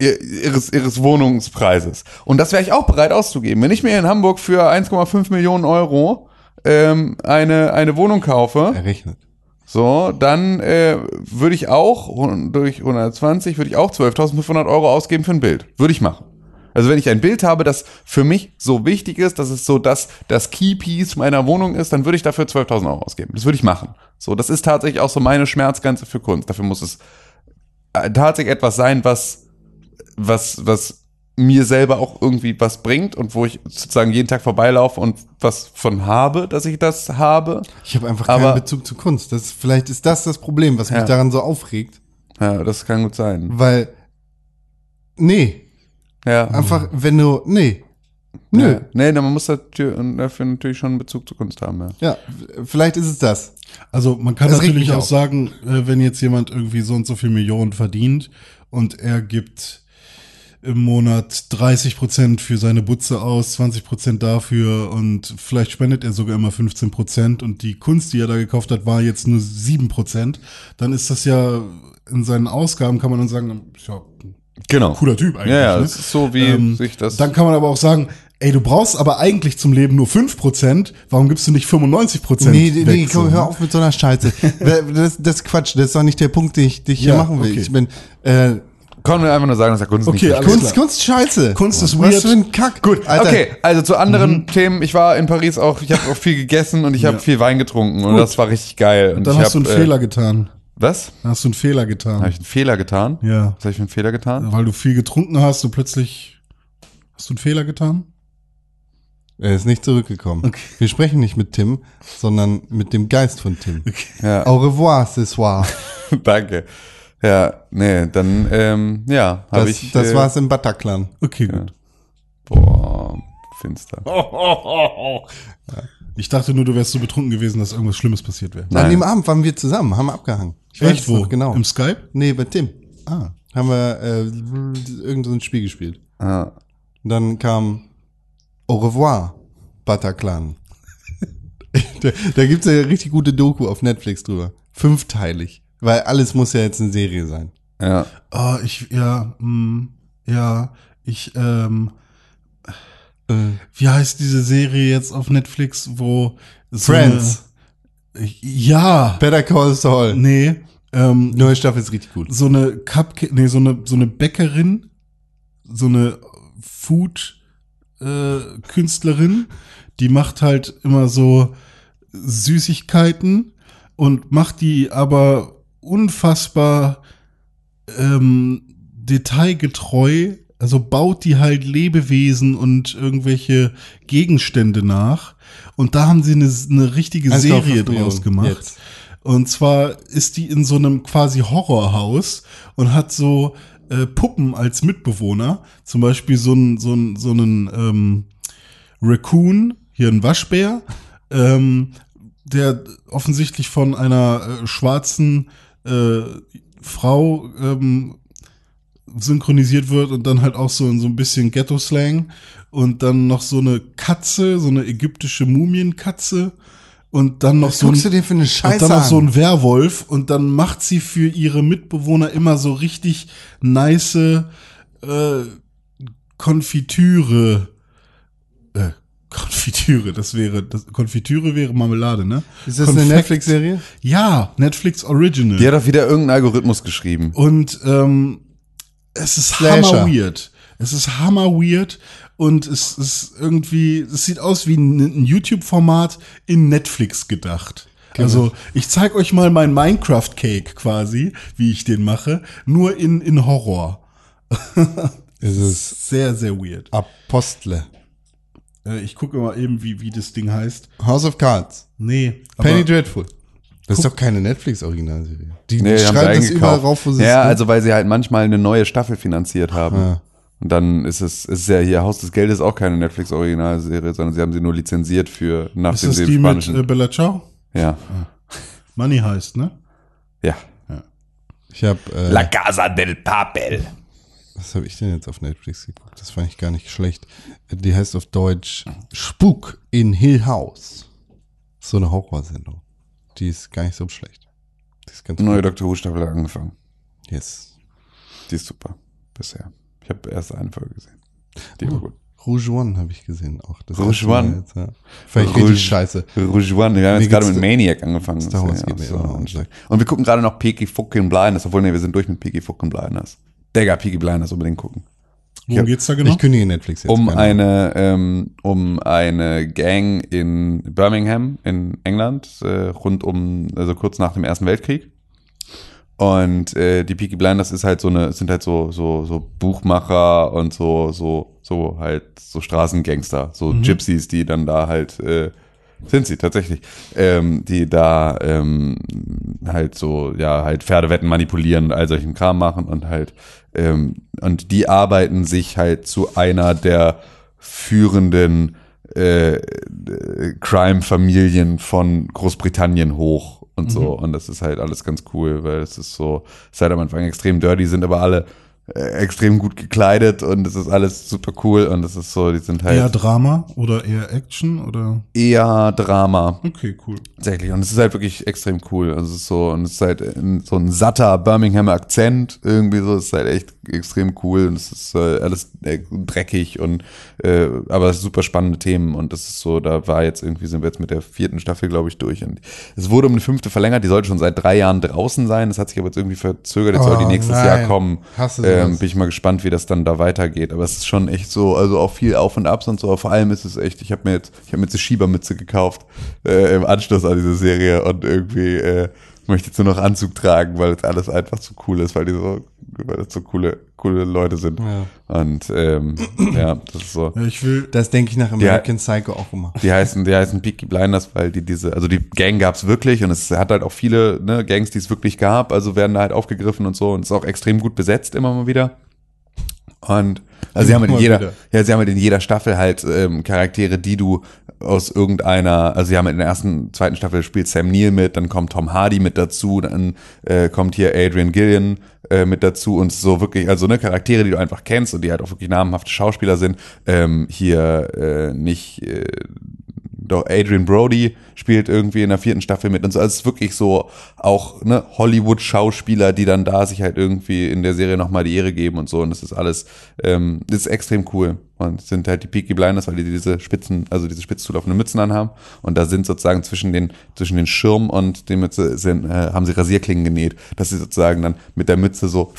C: ihr- ihres, ihres Wohnungspreises. Und das wäre ich auch bereit auszugeben. Wenn ich mir in Hamburg für 1,5 Millionen Euro ähm, eine, eine Wohnung kaufe,
A: Errechnet.
C: So, dann äh, würde ich auch durch 120 würde ich auch 12.500 Euro ausgeben für ein Bild. Würde ich machen. Also wenn ich ein Bild habe, das für mich so wichtig ist, dass es so das, das Keypiece meiner Wohnung ist, dann würde ich dafür 12.000 Euro ausgeben. Das würde ich machen. So, das ist tatsächlich auch so meine Schmerzgrenze für Kunst. Dafür muss es äh, tatsächlich etwas sein, was, was, was mir selber auch irgendwie was bringt und wo ich sozusagen jeden Tag vorbeilaufe und was von habe, dass ich das habe.
A: Ich habe einfach
C: Aber-
A: keinen Bezug zu Kunst. Das, vielleicht ist das das Problem, was mich
C: Ja.
A: daran so aufregt.
C: Ja, das kann gut sein.
A: Weil, nee,
C: Ja.
A: einfach, wenn du, nee, nö.
C: Ja. Nee, man muss dafür, dafür natürlich schon einen Bezug zur Kunst haben, ja.
A: Ja, vielleicht ist es das.
B: Also man kann
A: Das
B: natürlich
A: mich
B: auch
A: auf.
B: sagen, äh, wenn jetzt jemand irgendwie so und so viel Millionen verdient und er gibt im Monat 30 Prozent für seine Butze aus, 20 Prozent dafür und vielleicht spendet er sogar immer 15 Prozent und die Kunst, die er da gekauft hat, war jetzt nur 7 Prozent, dann ist das ja in seinen Ausgaben kann man dann sagen, ja,
C: Genau.
B: cooler Typ eigentlich.
C: Ja, ja,
B: ne?
C: das ist so, wie
B: Ähm,
C: sich das.
B: Dann kann man aber auch sagen, ey, du brauchst aber eigentlich zum Leben nur 5%, warum gibst du nicht 95%
A: Nee, nee, nee komm, hör auf mit so einer Scheiße. [LAUGHS] das, das ist Quatsch, das ist doch nicht der Punkt, den ich, den ich hier
B: Ja,
A: machen will.
B: okay.
A: Ich bin, äh,
C: Kann man einfach nur sagen, dass er Kunst
B: Okay,
C: nicht
B: alles.
A: Kunst,
B: klar.
A: Kunst, Scheiße.
B: Kunst ist
A: Was
B: weird.
A: für ein Kack.
C: Gut,
A: Alter.
C: okay, also zu anderen Themen. Ich war in Paris auch, ich habe [LAUGHS] auch viel gegessen und ich habe
B: Ja.
C: viel Wein getrunken und das war richtig geil. Und
B: Dann
C: ich
B: hast du einen
C: hab,
B: Fehler getan.
C: Äh, was?
B: Dann hast du einen Fehler getan.
C: Habe ich einen Fehler getan?
B: Ja.
C: Was habe ich für einen Fehler getan?
B: Weil du viel getrunken hast und plötzlich hast du einen Fehler getan?
A: Er ist nicht zurückgekommen.
B: Okay.
A: Wir sprechen nicht mit Tim, sondern mit dem Geist von Tim.
C: Ja,
A: Au revoir, ce soir. [LAUGHS]
C: danke. Ja, nee, dann, ähm, ja, habe
A: Das,
C: ich.
A: das
C: äh,
A: war's im Bataclan.
B: Okay, gut.
C: Boah, finster. [LAUGHS]
B: Ich dachte nur, du wärst so betrunken gewesen, dass irgendwas Schlimmes passiert wäre.
A: An
C: Nein.
A: dem Abend waren wir zusammen, haben abgehangen. Ich weiß
B: Echt
A: es
B: wo?
A: noch, genau.
B: Im Skype?
A: Nee, bei Tim.
B: Ah.
A: Haben wir äh, irgend so ein Spiel gespielt.
C: Ah,
A: Und dann kam Au revoir, Bataclan. [LAUGHS] da da gibt's ja eine richtig gute Doku auf Netflix drüber. Fünfteilig. Weil alles muss ja jetzt eine Serie sein.
C: ja.
B: Ah, ich, ja, hm, ja, ich, ähm,
A: Äh,
B: wie heißt diese Serie jetzt auf Netflix, wo so
A: Friends.
B: Eine, ja,
A: Better Call Saul.
B: nee, ähm,
A: Neue Staffel ist richtig gut.
B: so eine Cupcake, nee, so eine, so eine Bäckerin, so eine Food äh, Künstlerin, die macht halt immer so Süßigkeiten und macht die aber unfassbar ähm, detailgetreu, also baut die halt Lebewesen und irgendwelche Gegenstände nach. Und da haben sie eine, eine richtige
A: 1,5
B: Serie draus gemacht.
A: jetzt.
B: Und zwar ist die in so einem quasi Horrorhaus und hat so äh, Puppen als Mitbewohner. Zum Beispiel so ein, so ein, so einen ähm, Raccoon, hier ein Waschbär, ähm, der offensichtlich von einer äh, schwarzen äh, Frau ähm, synchronisiert wird und dann halt auch so in so ein bisschen Ghetto-Slang und dann noch so eine Katze, so eine ägyptische Mumienkatze und dann noch
A: Was
B: so ein,
A: du dir für eine
B: und
A: Scheiße
B: dann noch so
A: an?
B: ein Werwolf und dann macht sie für ihre Mitbewohner immer so richtig nice äh, Konfitüre. Äh, Konfitüre, das wäre, das, Konfitüre wäre Marmelade, ne?
A: Ist das eine
B: Konfekt-
A: Netflix-Serie?
B: Ja, Netflix Original.
C: Die hat doch wieder irgendeinen Algorithmus geschrieben.
B: Und ähm, es ist
A: Slasher.
B: hammer weird. Es ist hammer weird und es ist irgendwie, es sieht aus wie ein, ein YouTube-Format in Netflix gedacht. Also ich zeig euch mal mein Minecraft-Cake quasi, wie ich den mache, nur in, in Horror. [LAUGHS]
A: Ist es
B: Sehr, sehr weird.
A: Apostle.
B: Äh, ich gucke mal eben, wie, wie das Ding heißt.
A: House of Cards.
B: Nee,
A: Penny
B: aber
A: Dreadful. Das ist doch keine Netflix-Originalserie. Die,
C: Nee,
A: die schreiben das überall rauf, wo sie
C: Ja,
A: es-
C: also weil sie halt manchmal eine neue Staffel finanziert haben.
A: Ja.
C: Und dann ist es, ist ja hier Haus des Geldes auch keine Netflix-Originalserie, sondern sie haben sie nur lizenziert für nach
B: ist
C: dem
B: das die mit äh, Bella Ciao?
C: ja.
B: Money heißt, ne?
C: Ja.
A: Ich habe äh,
C: La Casa del Papel.
A: Was habe ich denn jetzt auf Netflix geguckt? Das fand ich gar nicht schlecht. Die heißt auf Deutsch Spuk in Hill House. So eine Horrorsendung. Die ist gar nicht so schlecht. Die ist ganz
C: neue
A: gut.
C: Doctor Who Staffel hat angefangen.
A: Yes.
C: Die ist super. Bisher. Ich habe erst eine Folge gesehen. Die war gut.
A: Rouge One habe ich gesehen auch. Das
C: Rouge One?
A: Jetzt, ja. Ich
C: Rouge-
A: richtig scheiße.
C: Rouge One. Wir haben jetzt gerade mit Maniac angefangen.
A: Star Wars
C: ja
A: geht mir
C: so. Und wir gucken gerade noch Peaky Fucking Blinders, obwohl nee, wir sind durch mit Peaky Fucking Blinders. Digga, Peaky Blinders unbedingt gucken.
B: Worum
C: Ja.
B: geht's da genau?
A: Ich kündige Netflix jetzt.
C: um eine ähm, um eine Gang in Birmingham in England äh, rund um also kurz nach dem Ersten Weltkrieg und äh, die Peaky Blinders ist halt so eine sind halt so so so Buchmacher und so so so halt so Straßengangster so Gypsies die dann da halt äh, sind sie tatsächlich, ähm, die da ähm, halt so, ja, halt Pferdewetten manipulieren, all solchen Kram machen und halt, ähm, und die arbeiten sich halt zu einer der führenden äh, Crime-Familien von Großbritannien hoch und so. Und das ist halt alles ganz cool, weil es ist so, es ist halt am Anfang extrem dirty, sind aber alle extrem gut gekleidet und es ist alles super cool und es ist so, die sind halt
B: Eher Drama oder eher Action oder?
C: eher Drama.
B: Okay, cool.
C: Tatsächlich. Und es ist halt wirklich extrem cool. Also es ist so, und es ist halt in, so ein satter Birminghamer Akzent irgendwie so. Es ist halt echt extrem cool und es ist äh, alles äh, dreckig und äh, aber es ist super spannende Themen und das ist so, da war jetzt irgendwie, sind wir jetzt mit der vierten Staffel, glaube ich, durch. Und es wurde um eine fünfte verlängert, die sollte schon seit drei Jahren draußen sein. Das hat sich aber jetzt irgendwie verzögert. Jetzt soll die
A: Oh,
C: nächstes
A: nein.
C: Jahr kommen.
A: Hasse
C: Ähm, bin ich mal gespannt, wie das dann da weitergeht. Aber es ist schon echt so, also auch viel Auf und Abs und so. Vor allem ist es echt, ich habe mir jetzt, ich habe mir jetzt eine Schiebermütze gekauft äh, im Anschluss an diese Serie und irgendwie äh, möchte jetzt nur noch Anzug tragen, weil es alles einfach zu cool ist, weil die so, weil das so coole, coole Leute sind.
A: Ja.
C: Und ähm, [CLEARS THROAT] ja, das ist so.
B: Ja, ich will,
A: Das denke ich nach American Psycho auch immer.
C: Die heißen, die heißen Peaky Blinders, weil die diese, also die Gang gab's wirklich und es hat halt auch viele ne, Gangs, die es wirklich gab, also werden da halt aufgegriffen und so und ist auch extrem gut besetzt immer mal wieder. Und also sie haben halt in jeder,
A: wieder.
C: ja, sie haben halt in jeder Staffel halt ähm, Charaktere, die du aus irgendeiner, also sie haben in der ersten, zweiten Staffel spielt Sam Neill mit, dann kommt Tom Hardy mit dazu, dann äh, kommt hier Adrian Gillian äh, mit dazu und so wirklich, also ne, Charaktere, die du einfach kennst und die halt auch wirklich namhafte Schauspieler sind. Ähm, hier äh, nicht äh, doch Adrian Brody spielt irgendwie in der vierten Staffel mit und so. Also es ist wirklich so auch ne, Hollywood-Schauspieler, die dann da sich halt irgendwie in der Serie nochmal die Ehre geben und so. Und das ist alles, ähm, das ist extrem cool. Und sind halt die Peaky Blinders, weil die diese Spitzen, also diese spitz zulaufenden Mützen anhaben. Und da sind sozusagen zwischen den, zwischen den Schirm und den Mütze sind, äh, haben sie Rasierklingen genäht, dass sie sozusagen dann mit der Mütze so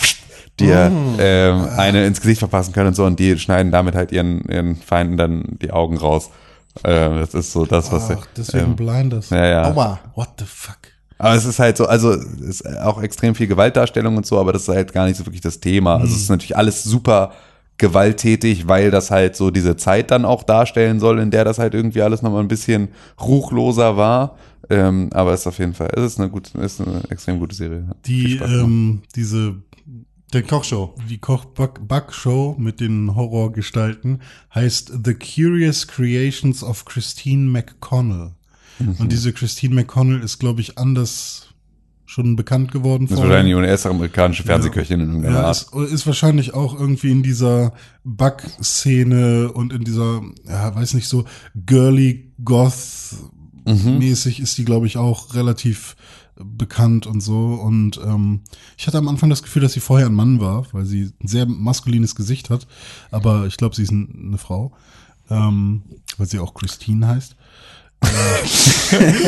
C: dir ähm, eine ins Gesicht verpassen können und so und die schneiden damit halt ihren, ihren Feinden dann die Augen raus. Ähm, das ist so das, was
B: ach, deswegen
C: ähm,
B: Blinders.
C: ja, ja.
A: Aua.
B: What the fuck?
C: Aber es ist halt so, also es ist auch extrem viel Gewaltdarstellung und so, aber das ist halt gar nicht so wirklich das Thema. Also es ist natürlich alles super gewalttätig, weil das halt so diese Zeit dann auch darstellen soll, in der das halt irgendwie alles nochmal ein bisschen ruchloser war. Ähm, aber es ist auf jeden Fall, es ist eine gute, es ist eine extrem gute Serie.
B: Die, ähm, diese,
A: Der Kochshow.
B: die Koch-Back-Show mit den Horrorgestalten heißt The Curious Creations of Christine McConnell.
C: Mhm.
B: Und diese Christine McConnell ist, glaube ich, anders schon bekannt geworden.
C: das ist wahrscheinlich eine erste amerikanische Fernsehköchin in irgendeiner
B: Ja,
C: Art.
B: ist, ist wahrscheinlich auch irgendwie in dieser Bug-Szene und in dieser, ja, weiß nicht, so girly goth mäßig ist die, glaube ich, auch relativ bekannt und so. Und ähm, ich hatte am Anfang das Gefühl, dass sie vorher ein Mann war, weil sie ein sehr maskulines Gesicht hat. Aber ich glaube, sie ist ein, eine Frau. ähm, weil sie auch Christine heißt. [LAUGHS]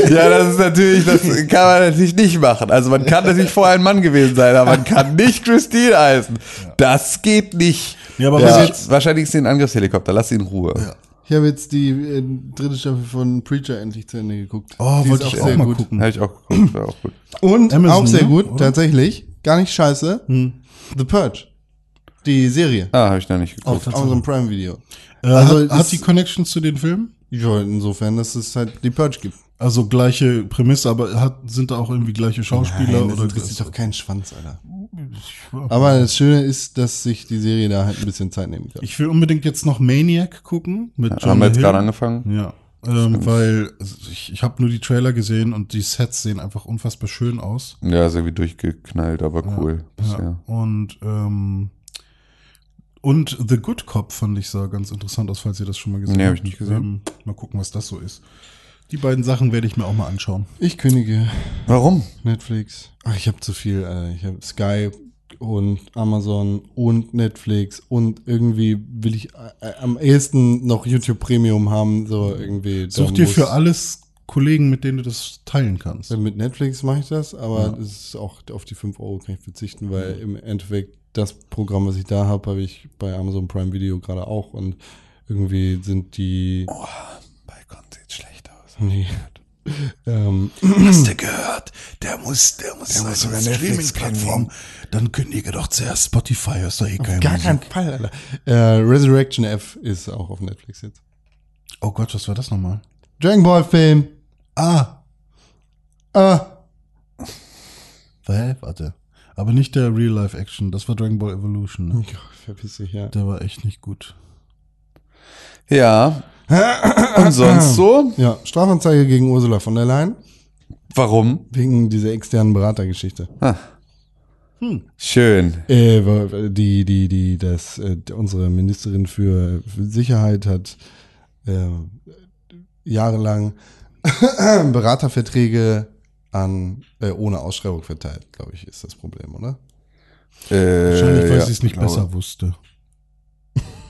C: Ja, das ist natürlich, das kann man natürlich nicht machen. Also man kann natürlich vorher ein Mann gewesen sein, aber man kann nicht Christine heißen. Das geht nicht.
B: Ja, aber
C: ja,
B: jetzt-
C: wahrscheinlich ist sie ein Angriffshelikopter. Lass sie in Ruhe.
A: Ich habe jetzt die äh, dritte Staffel von Preacher endlich zu Ende geguckt.
B: Oh,
A: Die
B: wollte
A: ist
B: ich
A: auch
B: auch
A: sehr
B: mal
A: gut.
B: gucken.
C: Habe ich auch geguckt, war auch gut.
A: Und
B: Amazon,
A: auch sehr
B: ne?
A: gut,
B: Oder?
A: tatsächlich. Gar nicht scheiße. The Purge. Die Serie.
C: Ah, habe ich noch nicht geguckt.
A: Auf Amazon Prime Video.
B: Äh,
A: Also,
B: hat,
A: das-
B: hat die Connections zu den Filmen?
A: Ja, insofern, dass es halt die Purge gibt.
B: Also gleiche Prämisse, aber hat, sind da auch irgendwie gleiche Schauspieler
A: Nein, das
B: oder
A: interessiert doch keinen Schwanz, Alter. Aber das Schöne ist, dass sich die Serie da halt ein bisschen Zeit nehmen kann.
B: Ich will unbedingt jetzt noch Maniac gucken mit John
C: Haben wir jetzt gerade angefangen?
B: Ja, ähm, weil ich, ich habe nur die Trailer gesehen und die Sets sehen einfach unfassbar schön aus.
C: Ja, ist irgendwie durchgeknallt, aber cool.
B: Ja.
C: bisher.
B: Und ähm, und The Good Cop fand ich sah ganz interessant aus, falls ihr das schon mal gesehen
C: Nee, hab
B: habt.
C: ich nicht gesehen.
B: Ähm, mal gucken, was das so ist. Die beiden Sachen werde ich mir auch mal anschauen.
A: Ich kündige
C: Warum?
A: Netflix. Ach, ich habe zu viel, Alter. Ich habe Sky und Amazon und Netflix und irgendwie will ich äh, am ehesten noch YouTube Premium haben, so irgendwie.
B: Such dir für alles Kollegen, mit denen du das teilen kannst.
A: Mit Netflix mache ich das, aber es ist auch auf die 5 Euro kann ich verzichten, weil im Endeffekt das Programm, was ich da habe, habe ich bei Amazon Prime Video gerade auch und irgendwie sind die.
C: Aus.
A: Nee. ähm,
B: Hast du gehört? Der muss, der muss, der muss sogar Streaming-Plattform. Dann kündige doch zuerst Spotify, ist doch eh kein
A: gar
B: Musik.
A: kein Fall, Alter. Äh, Resurrection F ist auch auf Netflix jetzt.
B: Oh Gott, was war das nochmal?
A: Dragon Ball Film.
B: Ah,
A: Ah.
B: hä? warte. Aber nicht der Real-Life-Action, das war Dragon Ball Evolution. Ne?
A: Ja, verpiss dich, ja.
B: Der war echt nicht gut.
C: Ja. Und sonst so?
A: Ja, Strafanzeige gegen Ursula von der Leyen
C: Warum?
A: wegen dieser externen Beratergeschichte.
C: Schön.
A: Äh, die, die, die, das, äh, unsere Ministerin für, Sicherheit hat äh, jahrelang [COUGHS] Beraterverträge an äh, ohne Ausschreibung verteilt, glaube ich, ist das Problem, oder?
C: Äh,
B: Wahrscheinlich, weil
C: ja,
B: sie es nicht
C: glaube.
B: besser wusste.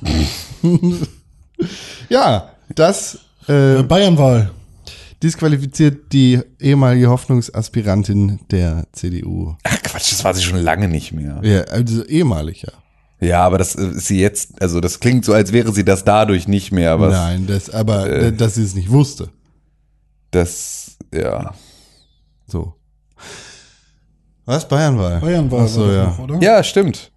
B: [LAUGHS]
A: Ja, das äh,
B: Bayernwahl.
A: disqualifiziert die ehemalige Hoffnungsaspirantin der CDU.
C: Ach Quatsch, das war sie schon lange nicht mehr.
A: Ja, also ehemalig, ja.
C: Ja, aber das äh, ist sie jetzt, also das klingt so, als wäre sie das dadurch nicht mehr, aber
A: Nein, das, aber
C: Äh.
A: dass sie es nicht wusste.
C: das, ja.
A: So. Was? Bayernwahl?
B: Bayernwahl
A: so, ja.
B: noch, oder?
C: Ja, stimmt.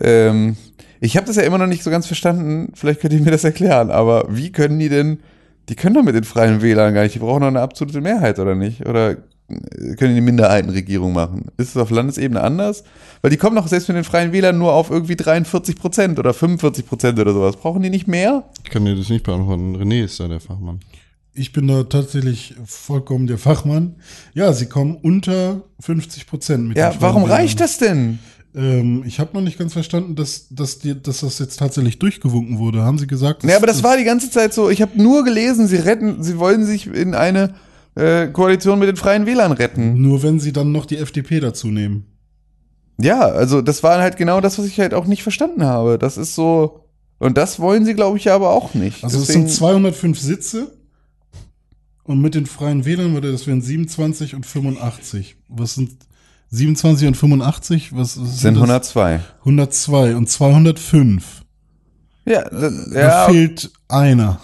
C: Ähm, ich habe das ja immer noch nicht so ganz verstanden. Vielleicht könnt ihr mir das erklären. Aber wie können die denn? Die können doch mit den freien Wählern gar nicht. Die brauchen doch eine absolute Mehrheit, oder nicht? Oder äh, können die Minderheitenregierung machen? Ist es auf Landesebene anders? Weil die kommen doch selbst mit den freien Wählern nur auf irgendwie 43 Prozent oder 45 Prozent oder sowas. Brauchen die nicht mehr?
A: Ich kann dir das nicht beantworten. René ist da der Fachmann.
B: Ich bin da tatsächlich vollkommen der Fachmann. Ja, sie kommen unter 50 Prozent mit
C: Ja,
B: den
C: warum
B: Freien
C: reicht
B: Wählern.
C: das denn?
B: Ähm, ich habe noch nicht ganz verstanden, dass, dass, die, dass das jetzt tatsächlich durchgewunken wurde. Haben sie gesagt?
C: Ja, aber das war die ganze Zeit so. Ich habe nur gelesen, sie retten, sie wollen sich in eine äh, Koalition mit den freien Wählern retten.
B: Nur wenn sie dann noch die FDP dazu nehmen.
C: Ja, also das war halt genau das, was ich halt auch nicht verstanden habe. Das ist so. Und das wollen sie, glaube ich, ja aber auch nicht.
B: Also
C: Deswegen-
B: es sind 205 Sitze. Und mit den Freien Wählern würde das wären 27 und 85. Was sind 27 und 85? Was, was
C: sind
B: das?
C: 102.
B: 102 und 205.
C: Ja, da,
B: Da
C: ja,
B: fehlt einer,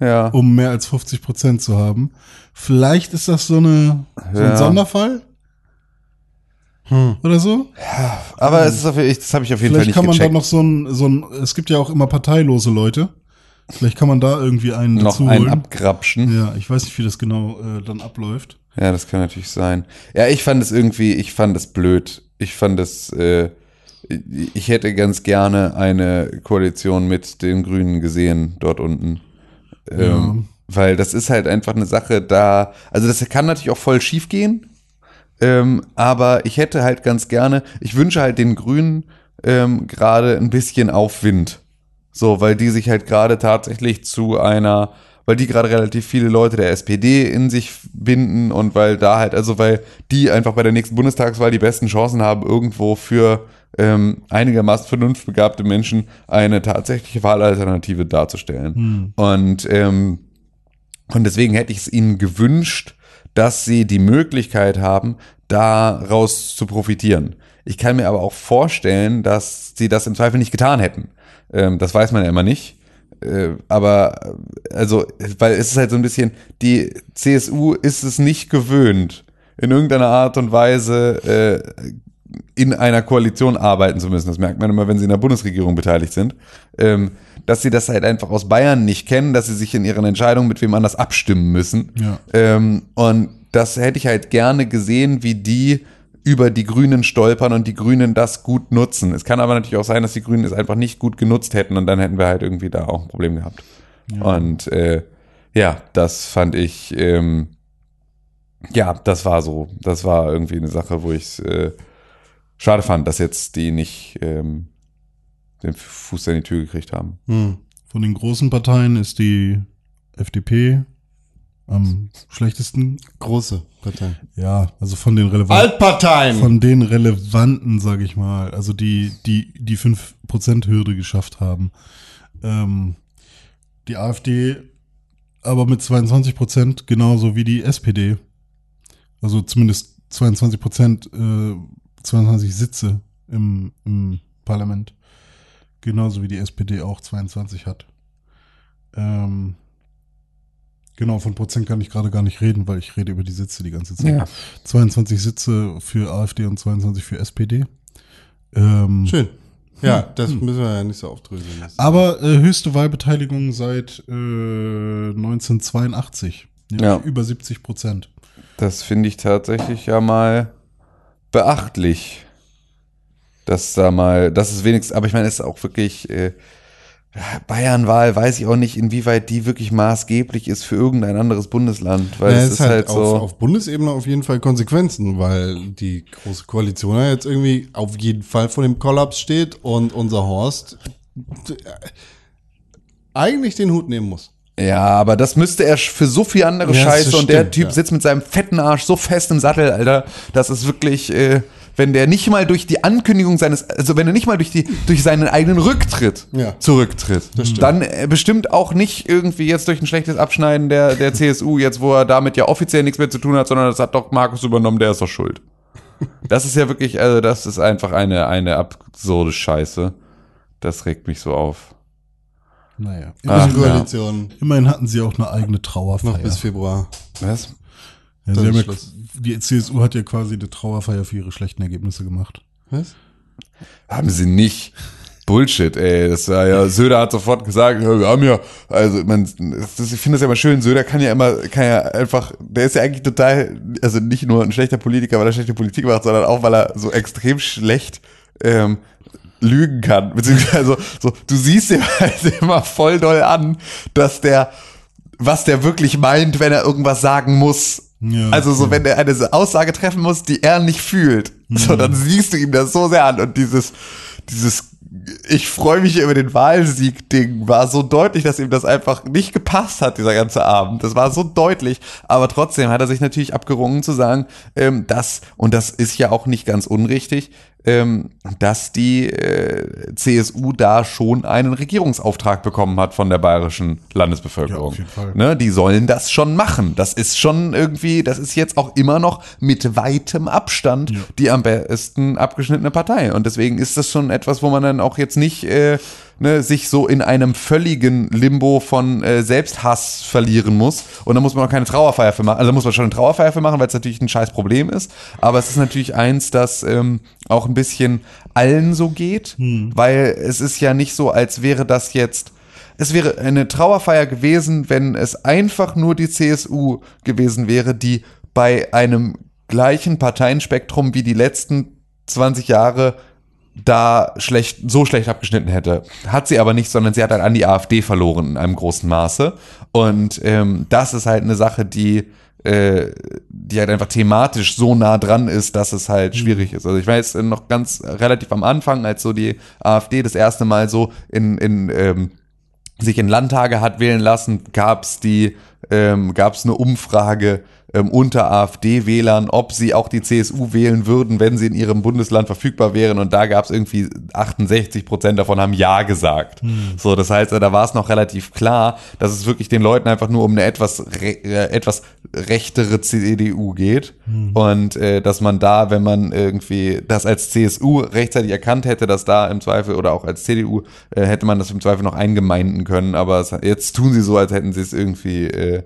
C: ja.
B: um mehr als 50 Prozent zu haben. Vielleicht ist das so, eine, so ein
C: Ja.
B: Sonderfall
A: Hm.
B: oder so.
C: Aber es ist auf, ich, das habe ich auf jeden Fall
B: Vielleicht
C: nicht
B: kann man da noch so ein, so ein, es gibt ja auch immer parteilose Leute. Vielleicht kann man da irgendwie einen
C: noch einen
B: holen.
C: abgrapschen.
B: Ja, ich weiß nicht, wie das genau äh, dann abläuft.
C: Ja, das kann natürlich sein. Ja, ich fand es irgendwie, ich fand es blöd. Ich fand es, äh, ich hätte ganz gerne eine Koalition mit den Grünen gesehen dort unten. Ähm, Weil das ist halt einfach eine Sache da, also das kann natürlich auch voll schief gehen. Ähm, aber ich hätte halt ganz gerne, ich wünsche halt den Grünen ähm, gerade ein bisschen Aufwind. So, weil die sich halt gerade tatsächlich zu einer, weil die gerade relativ viele Leute der SPD in sich binden und weil da halt, also weil die einfach bei der nächsten Bundestagswahl die besten Chancen haben, irgendwo für ähm, einigermaßen vernunftbegabte Menschen eine tatsächliche Wahlalternative darzustellen. Und, ähm, und deswegen hätte ich es ihnen gewünscht, dass sie die Möglichkeit haben, daraus zu profitieren. Ich kann mir aber auch vorstellen, dass sie das im Zweifel nicht getan hätten. Ähm, das weiß man ja immer nicht. Äh, aber äh, also, weil es ist halt so ein bisschen, die CSU ist es nicht gewöhnt, in irgendeiner Art und Weise äh, in einer Koalition arbeiten zu müssen. Das merkt man immer, wenn sie in der Bundesregierung beteiligt sind. Ähm, dass sie das halt einfach aus Bayern nicht kennen, dass sie sich in ihren Entscheidungen mit wem anders abstimmen müssen.
B: Ja.
C: Ähm, und das hätte ich halt gerne gesehen, wie die über die Grünen stolpern und die Grünen das gut nutzen. Es kann aber natürlich auch sein, dass die Grünen es einfach nicht gut genutzt hätten und dann hätten wir halt irgendwie da auch ein Problem gehabt. Und äh, ja, das fand ich, ähm, ja, das war so. Das war irgendwie eine Sache, wo ich es äh, schade fand, dass jetzt die nicht ähm, den Fuß in die Tür gekriegt haben.
A: Hm.
B: Von den großen Parteien ist die FDP am schlechtesten.
A: Große Partei.
B: Ja, also von den relevanten.
A: Altparteien!
B: Von den relevanten, sage ich mal, also die die die 5%-Hürde geschafft haben. Ähm, die AfD aber mit 22 Prozent, genauso wie die SPD. Also zumindest 22 Prozent, äh, 22 Sitze im, im Parlament. Genauso wie die SPD auch 22 hat. Ähm, genau, von Prozent kann ich gerade gar nicht reden, weil ich rede über die Sitze die ganze Zeit.
C: Ja.
B: 22 Sitze für AfD und 22 für SPD. Ähm,
A: Schön. Ja, das müssen wir ja nicht so aufdröseln. Das-
B: aber äh, höchste Wahlbeteiligung seit äh, 1982.
C: Ja.
B: Über 70 Prozent.
C: Das finde ich tatsächlich ja mal beachtlich. Dass da mal, das ist wenigstens, aber ich meine, es ist auch wirklich, äh, Bayernwahl, weiß ich auch nicht, inwieweit die wirklich maßgeblich ist für irgendein anderes Bundesland, weil
A: Ja,
C: es ist halt,
A: auf,
C: so.
A: auf Bundesebene auf jeden Fall Konsequenzen, weil die große Koalition ja jetzt irgendwie auf jeden Fall vor dem Kollaps steht und unser Horst äh, eigentlich den Hut nehmen muss.
C: Ja, aber das müsste er für so viel andere
A: Ja,
C: Scheiße und der
A: stimmt,
C: Typ
A: ja.
C: sitzt mit seinem fetten Arsch so fest im Sattel, Alter. Das ist wirklich, äh, wenn der nicht mal durch die Ankündigung seines, also wenn er nicht mal durch die, durch seinen eigenen Rücktritt
A: Ja.
C: zurücktritt, dann äh, bestimmt auch nicht irgendwie jetzt durch ein schlechtes Abschneiden der, der CSU, jetzt wo er damit ja offiziell nichts mehr zu tun hat, sondern das hat doch Markus übernommen, der ist doch schuld. Das ist ja wirklich, also das ist einfach eine, eine absurde Scheiße. Das regt mich so auf.
B: Naja.
C: Ach,
B: Immerhin,
C: ja.
A: Koalition
B: immerhin hatten sie auch eine eigene
A: noch
B: Trauerfeier.
A: bis Februar.
C: Was?
B: Ja, sie haben ja. Die CSU hat ja quasi eine Trauerfeier für ihre schlechten Ergebnisse gemacht.
A: Was?
C: Haben sie nicht. Bullshit, ey. Das war ja, Söder hat sofort gesagt, wir haben ja, also man, das, ich finde das ja immer schön, Söder kann ja immer, kann ja einfach, der ist ja eigentlich total, also nicht nur ein schlechter Politiker, weil er schlechte Politik macht, sondern auch, weil er so extrem schlecht ähm, lügen kann. Beziehungsweise, so, du siehst ihm halt [LAUGHS] immer voll doll an, dass der, was der wirklich meint, wenn er irgendwas sagen muss.
B: Ja,
C: also so,
B: okay.
C: wenn er eine Aussage treffen muss, die er nicht fühlt, [LAUGHS] so, dann siehst du ihm das so sehr an und dieses, dieses ich freue mich über den Wahlsieg-Ding war so deutlich, dass ihm das einfach nicht gepasst hat, dieser ganze Abend. Das war so deutlich. Aber trotzdem hat er sich natürlich abgerungen zu sagen, ähm, dass, und das ist ja auch nicht ganz unrichtig, ähm, dass die äh, CSU da schon einen Regierungsauftrag bekommen hat von der bayerischen Landesbevölkerung.
B: Ja, auf jeden Fall.
C: Ne, die sollen das schon machen. Das ist schon irgendwie, das ist jetzt auch immer noch mit weitem Abstand die am besten abgeschnittene Partei. Und deswegen ist das schon etwas, wo man dann auch jetzt nicht äh, ne, sich so in einem völligen Limbo von äh, Selbsthass verlieren muss. Und da muss man auch keine Trauerfeier für machen. Also da muss man schon eine Trauerfeier für machen, weil es natürlich ein scheiß Problem ist. Aber es ist natürlich eins, das ähm, auch ein bisschen allen so geht, weil es ist ja nicht so, als wäre das jetzt es wäre eine Trauerfeier gewesen, wenn es einfach nur die CSU gewesen wäre, die bei einem gleichen Parteienspektrum wie die letzten 20 Jahre da schlecht, so schlecht abgeschnitten hätte. Hat sie aber nicht, sondern sie hat halt an die AfD verloren in einem großen Maße. Und ähm, das ist halt eine Sache, die, äh, die halt einfach thematisch so nah dran ist, dass es halt schwierig ist. Also ich weiß noch ganz relativ am Anfang, als so die AfD das erste Mal so in, in ähm, sich in Landtage hat wählen lassen, gab's die ähm, gab es eine Umfrage ähm, unter AfD-Wählern, ob sie auch die CSU wählen würden, wenn sie in ihrem Bundesland verfügbar wären. Und da gab es irgendwie 68 Prozent davon haben Ja gesagt. So, das heißt, da war es noch relativ klar, dass es wirklich den Leuten einfach nur um eine etwas, re äh, etwas rechtere CDU geht. Und äh, dass man da, wenn man irgendwie das als CSU rechtzeitig erkannt hätte, dass da im Zweifel oder auch als CDU äh, hätte man das im Zweifel noch eingemeinden können. Aber es, jetzt tun sie so, als hätten sie es irgendwie äh,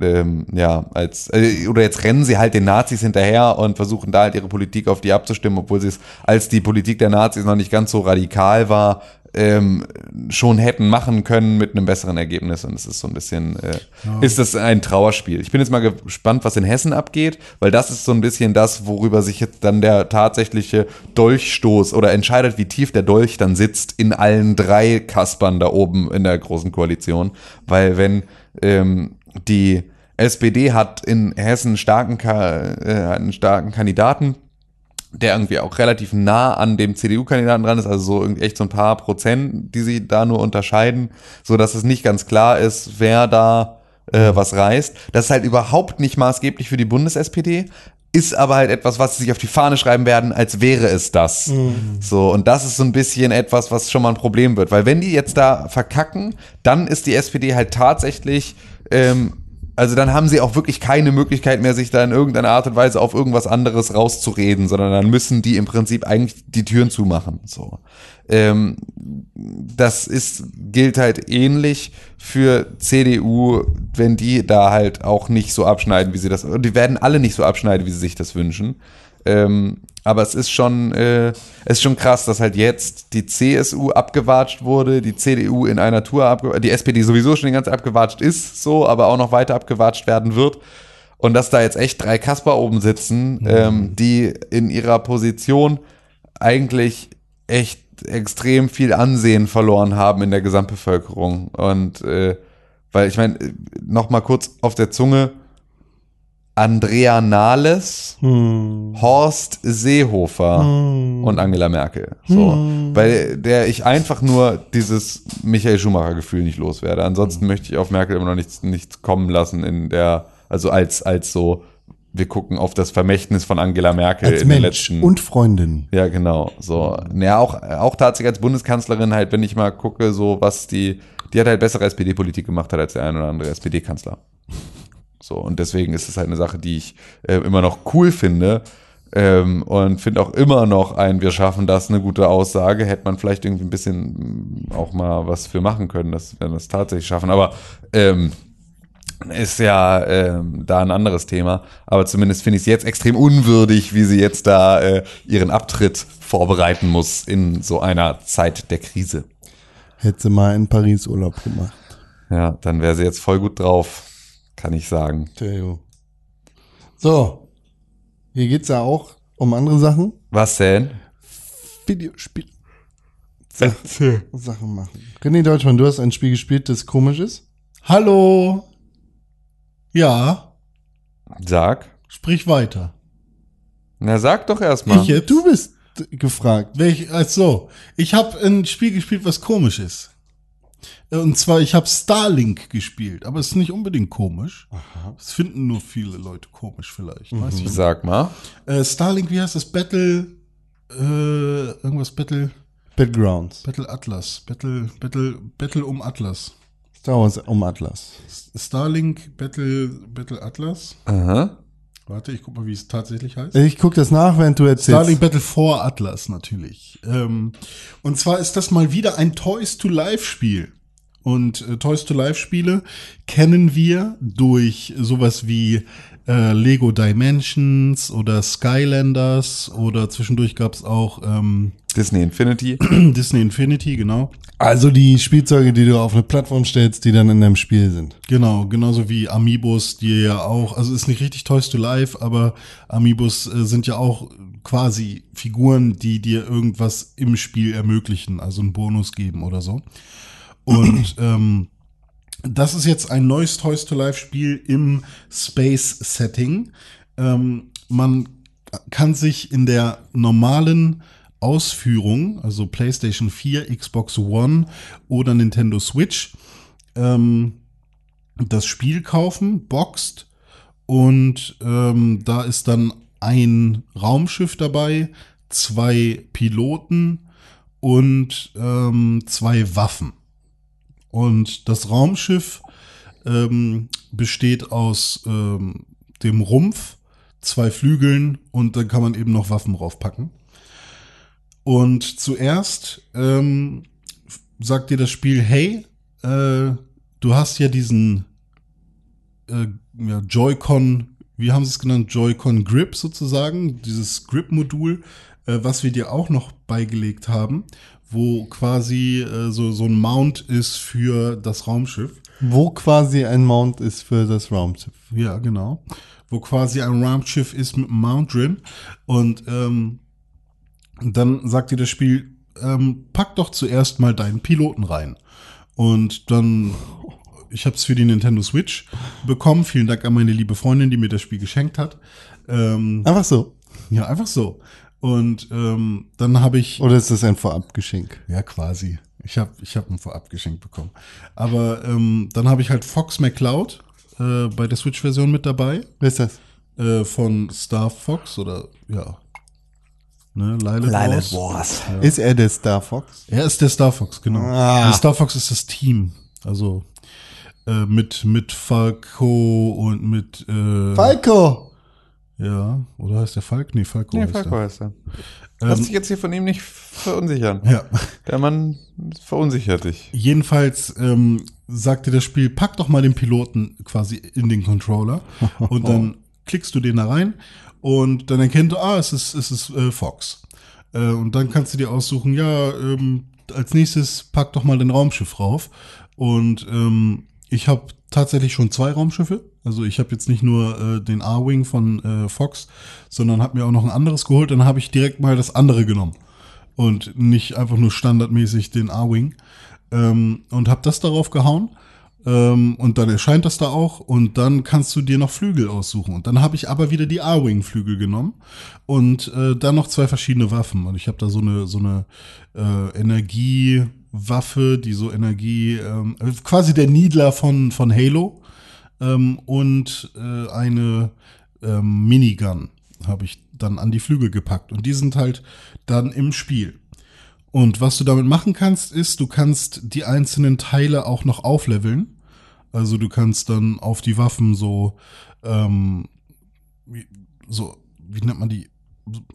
C: ähm, ja, als, äh, oder jetzt rennen sie halt den Nazis hinterher und versuchen da halt ihre Politik auf die abzustimmen, obwohl sie es, als die Politik der Nazis noch nicht ganz so radikal war, ähm, schon hätten machen können mit einem besseren Ergebnis. Und es ist so ein bisschen, äh, ist das ein Trauerspiel. Ich bin jetzt mal gespannt, was in Hessen abgeht, weil das ist so ein bisschen das, worüber sich jetzt dann der tatsächliche Dolchstoß oder entscheidet, wie tief der Dolch dann sitzt in allen drei Kaspern da oben in der großen Koalition. Weil wenn ähm, die SPD hat in Hessen starken, Ka äh, einen starken Kandidaten, der irgendwie auch relativ nah an dem CDU-Kandidaten dran ist, also so irgendwie echt so ein paar Prozent, die sie da nur unterscheiden, so dass es nicht ganz klar ist, wer da äh, was reißt. Das ist halt überhaupt nicht maßgeblich für die Bundes-SPD, ist aber halt etwas, was sie sich auf die Fahne schreiben werden, als wäre es das. So, und das ist so ein bisschen etwas, was schon mal ein Problem wird, weil wenn die jetzt da verkacken, dann ist die SPD halt tatsächlich ähm, also dann haben sie auch wirklich keine Möglichkeit mehr, sich da in irgendeiner Art und Weise auf irgendwas anderes rauszureden, sondern dann müssen die im Prinzip eigentlich die Türen zumachen. So, ähm, das ist gilt halt ähnlich für CDU, wenn die da halt auch nicht so abschneiden, wie sie das. Und die werden alle nicht so abschneiden, wie sie sich das wünschen. Ähm, aber es ist schon, äh, es ist schon krass, dass halt jetzt die CSU abgewatscht wurde, die CDU in einer Tour abgewatscht, die SPD sowieso schon die ganze abgewatscht ist, so, aber auch noch weiter abgewatscht werden wird. Und dass da jetzt echt drei Kasper oben sitzen, ähm, die in ihrer Position eigentlich echt extrem viel Ansehen verloren haben in der Gesamtbevölkerung. Und äh, weil ich meine, noch mal kurz auf der Zunge, Andrea Nahles, Horst Seehofer und Angela Merkel. So. Bei der ich einfach nur dieses Michael Schumacher-Gefühl nicht loswerde. Ansonsten möchte ich auf Merkel immer noch nichts, nichts kommen lassen in der, also als, als so, wir gucken auf das Vermächtnis von Angela Merkel
A: Als
C: in
A: Mensch
C: letzten.
A: und Freundin.
C: Ja, genau. So. Ja, auch, auch tatsächlich als Bundeskanzlerin halt, wenn ich mal gucke, so was die, die hat halt bessere SPD-Politik gemacht hat als der ein oder andere SPD-Kanzler. So, und deswegen ist es halt eine Sache, die ich äh, immer noch cool finde. Ähm, und finde auch immer noch ein, wir schaffen das, eine gute Aussage. Hätte man vielleicht irgendwie ein bisschen mm, auch mal was für machen können, dass wir das tatsächlich schaffen. Aber ähm, ist ja ähm, da ein anderes Thema. Aber zumindest finde ich es jetzt extrem unwürdig, wie sie jetzt da äh, ihren Abtritt vorbereiten muss in so einer Zeit der Krise.
A: Hätte sie mal in Paris Urlaub gemacht.
C: Ja, dann wäre sie jetzt voll gut drauf, kann ich sagen.
A: Theo. So. Hier geht's ja auch um andere Sachen.
C: Was denn?
A: Videospiel. Sachen machen. René Deutschmann, du hast ein Spiel gespielt, das komisch ist.
B: Hallo. Ja,
C: Sag.
B: sprich weiter.
C: Na, sag doch erstmal.
B: Ich?
A: Du bist gefragt.
B: Welch, also, ich habe ein Spiel gespielt, was komisch ist. Und zwar, ich habe Starlink gespielt, aber es ist nicht unbedingt komisch. Das finden nur viele Leute komisch vielleicht. Weiß ich nicht.
C: Sag mal.
B: Äh, Starlink, wie heißt das? Battle, äh, irgendwas Battle,
A: Battlegrounds.
B: Battle Atlas. Battle, Battle, Battle um Atlas.
A: Star Wars um Atlas.
B: Starlink, Battle, Battle Atlas.
C: Aha.
B: Warte, ich guck mal, wie es tatsächlich heißt.
A: Ich guck das nach, während du erzählst.
B: Starlink Battle for Atlas natürlich. Ähm, und zwar ist das mal wieder ein Toys to Life Spiel. Und äh, Toys to Life Spiele kennen wir durch sowas wie äh, Lego Dimensions oder Skylanders oder zwischendurch gab's auch ähm,
C: Disney Infinity. [CLEARS THROAT]
B: Disney Infinity, genau.
A: Also die Spielzeuge, die du auf eine Plattform stellst, die dann in deinem Spiel sind.
B: Genau, genauso wie Amiibos, die ja auch, also ist nicht richtig Toys to Life, aber Amiibos äh, sind ja auch quasi Figuren, die dir irgendwas im Spiel ermöglichen, also einen Bonus geben oder so. Und [CLEARS THROAT] ähm, das ist jetzt ein neues Toys to Life Spiel im Space Setting. Ähm, man kann sich in der normalen Ausführung, also PlayStation 4, Xbox One oder Nintendo Switch, ähm, das Spiel kaufen, boxt und ähm, da ist dann ein Raumschiff dabei, zwei Piloten und ähm, zwei Waffen. Und das Raumschiff ähm, besteht aus ähm, dem Rumpf, zwei Flügeln und dann kann man eben noch Waffen draufpacken. Und zuerst ähm, sagt dir das Spiel, hey, äh, du hast ja diesen äh, ja, Joy-Con, wie haben sie es genannt, Joy-Con Grip sozusagen, dieses Grip-Modul, äh, was wir dir auch noch beigelegt haben, wo quasi äh, so, so ein Mount ist für das Raumschiff.
A: Wo quasi ein Mount ist für das Raumschiff.
B: Ja, genau. Wo quasi ein Raumschiff ist mit einem Mount drin. Und ähm, dann sagt dir das Spiel, ähm, pack doch zuerst mal deinen Piloten rein. Und dann, ich habe es für die Nintendo Switch bekommen. Vielen Dank an meine liebe Freundin, die mir das Spiel geschenkt hat. Ähm,
A: Einfach so.
B: ja, einfach so. Und ähm, dann habe ich
A: Oder ist das ein Vorabgeschenk?
B: ja, quasi. Ich habe ich hab ein Vorabgeschenk bekommen. Aber ähm, dann habe ich halt Fox McCloud äh, bei der Switch-Version mit dabei.
A: Wer ist das?
B: Äh, von Star Fox oder ja. Ne, Lilith, Wars.
C: Wars.
A: Ist er der Star Fox?
B: Er ist der Star Fox, genau.
A: Ah.
B: Star Fox ist das Team. Also äh, mit, mit Falco und mit äh,
A: Falco!
B: Ja, oder heißt der Falk? Nee, Falco
C: Nee,
B: heißt
C: Falco
B: der.
C: heißt er. Lass dich jetzt hier von ihm nicht verunsichern.
B: Ja.
C: Der Mann verunsichert dich.
B: Jedenfalls ähm, sagte das Spiel, pack doch mal den Piloten quasi in den Controller [LAUGHS] und dann klickst du den da rein und dann erkennt du, ah, es ist, es ist äh, Fox. Äh, und dann kannst du dir aussuchen, ja, ähm, als nächstes pack doch mal den Raumschiff rauf. Und ähm, ich habe tatsächlich schon zwei Raumschiffe. Also ich habe jetzt nicht nur äh, den A-Wing von äh, Fox, sondern habe mir auch noch ein anderes geholt. Dann habe ich direkt mal das andere genommen und nicht einfach nur standardmäßig den A-Wing. Ähm, und habe das darauf gehauen. Ähm, und dann erscheint das da auch. Und dann kannst du dir noch Flügel aussuchen. Und dann habe ich aber wieder die A-Wing-Flügel genommen. Und äh, dann noch zwei verschiedene Waffen. Und ich habe da so eine, so eine äh, Energiewaffe, die so Energie, ähm, quasi der Needler von, von Halo. Ähm, und äh, eine ähm, Minigun habe ich dann an die Flügel gepackt. Und die sind halt dann im Spiel. Und was du damit machen kannst, ist, du kannst die einzelnen Teile auch noch aufleveln. Also du kannst dann auf die Waffen so, ähm, so, wie nennt man die?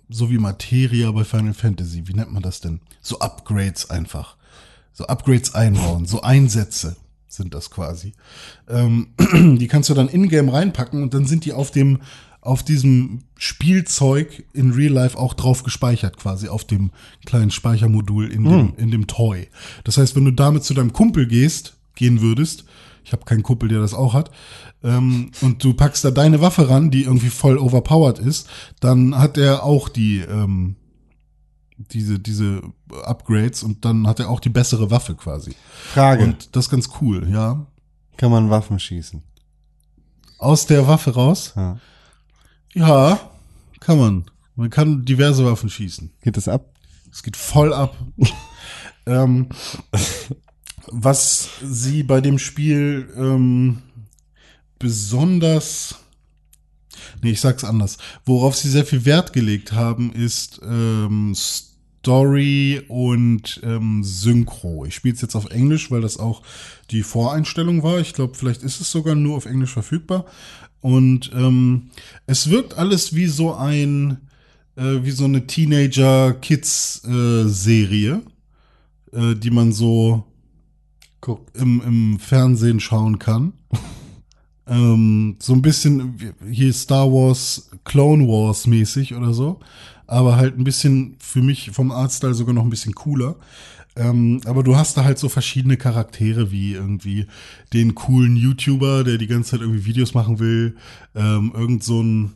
B: So wie Materia bei Final Fantasy. Wie nennt man das denn? So Upgrades einfach. So Upgrades einbauen, so Einsätze sind das quasi. Ähm, [CLEARS THROAT] die kannst du dann in-game reinpacken und dann sind die auf dem, auf diesem Spielzeug in Real Life auch drauf gespeichert, quasi auf dem kleinen Speichermodul in dem, in dem Toy. Das heißt, wenn du damit zu deinem Kumpel gehst, gehen würdest, ich habe keinen Kumpel, der das auch hat, ähm, und du packst da deine Waffe ran, die irgendwie voll overpowered ist, dann hat er auch die, ähm, diese, diese Upgrades und dann hat er auch die bessere Waffe quasi.
A: Frage.
B: Und das ist ganz cool, ja.
A: Kann man Waffen schießen?
B: Aus der Waffe raus?
A: Ja.
B: Ja, kann man. Man kann diverse Waffen schießen.
A: Geht das ab?
B: Es geht voll ab. [LAUGHS] ähm, was sie bei dem Spiel ähm, besonders, nee, ich sag's anders, worauf sie sehr viel Wert gelegt haben, ist ähm, Story und ähm, Synchro. Ich spiele es jetzt auf Englisch, weil das auch die Voreinstellung war. Ich glaube, vielleicht ist es sogar nur auf Englisch verfügbar. Und ähm, es wirkt alles wie so ein, äh, wie so eine Teenager-Kids-Serie, äh, die man so
A: Guckt.
B: im, im Fernsehen schauen kann. [LAUGHS] ähm, so ein bisschen wie- hier Star Wars, Clone Wars mäßig oder so. Aber halt ein bisschen für mich vom Artstyle sogar noch ein bisschen cooler. Ähm, aber du hast da halt so verschiedene Charaktere, wie irgendwie den coolen YouTuber, der die ganze Zeit irgendwie Videos machen will. Ähm, irgend so ein,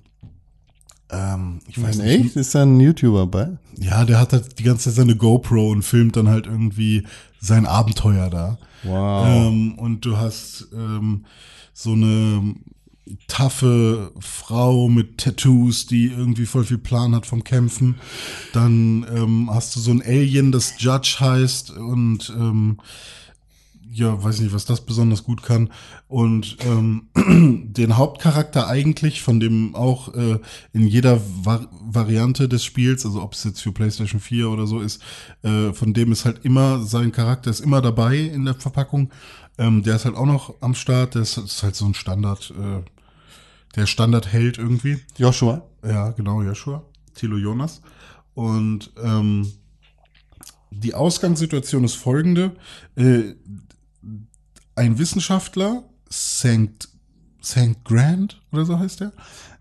B: ähm, ich weiß
A: Nein,
B: nicht,
A: echt? Ist da ein YouTuber bei?
B: ja, der hat halt die ganze Zeit seine GoPro und filmt dann halt irgendwie sein Abenteuer da.
A: Wow.
B: Ähm, und du hast ähm, so eine taffe Frau mit Tattoos, die irgendwie voll viel Plan hat vom Kämpfen. Dann ähm, hast du so ein Alien, das Judge heißt und ähm, ja, weiß nicht, was das besonders gut kann. Und ähm, [CLEARS THROAT] den Hauptcharakter eigentlich, von dem auch äh, in jeder Var Variante des Spiels, also ob es jetzt für PlayStation 4 oder so ist, äh, von dem ist halt immer, sein Charakter ist immer dabei in der Verpackung. Ähm, der ist halt auch noch am Start, der ist, ist halt so ein Standard, äh, der Standardheld irgendwie.
A: Joshua.
B: Ja, genau, Joshua. Thilo Jonas. Und ähm, die Ausgangssituation ist folgende. Äh, ein Wissenschaftler, St. St. Grant oder so heißt er,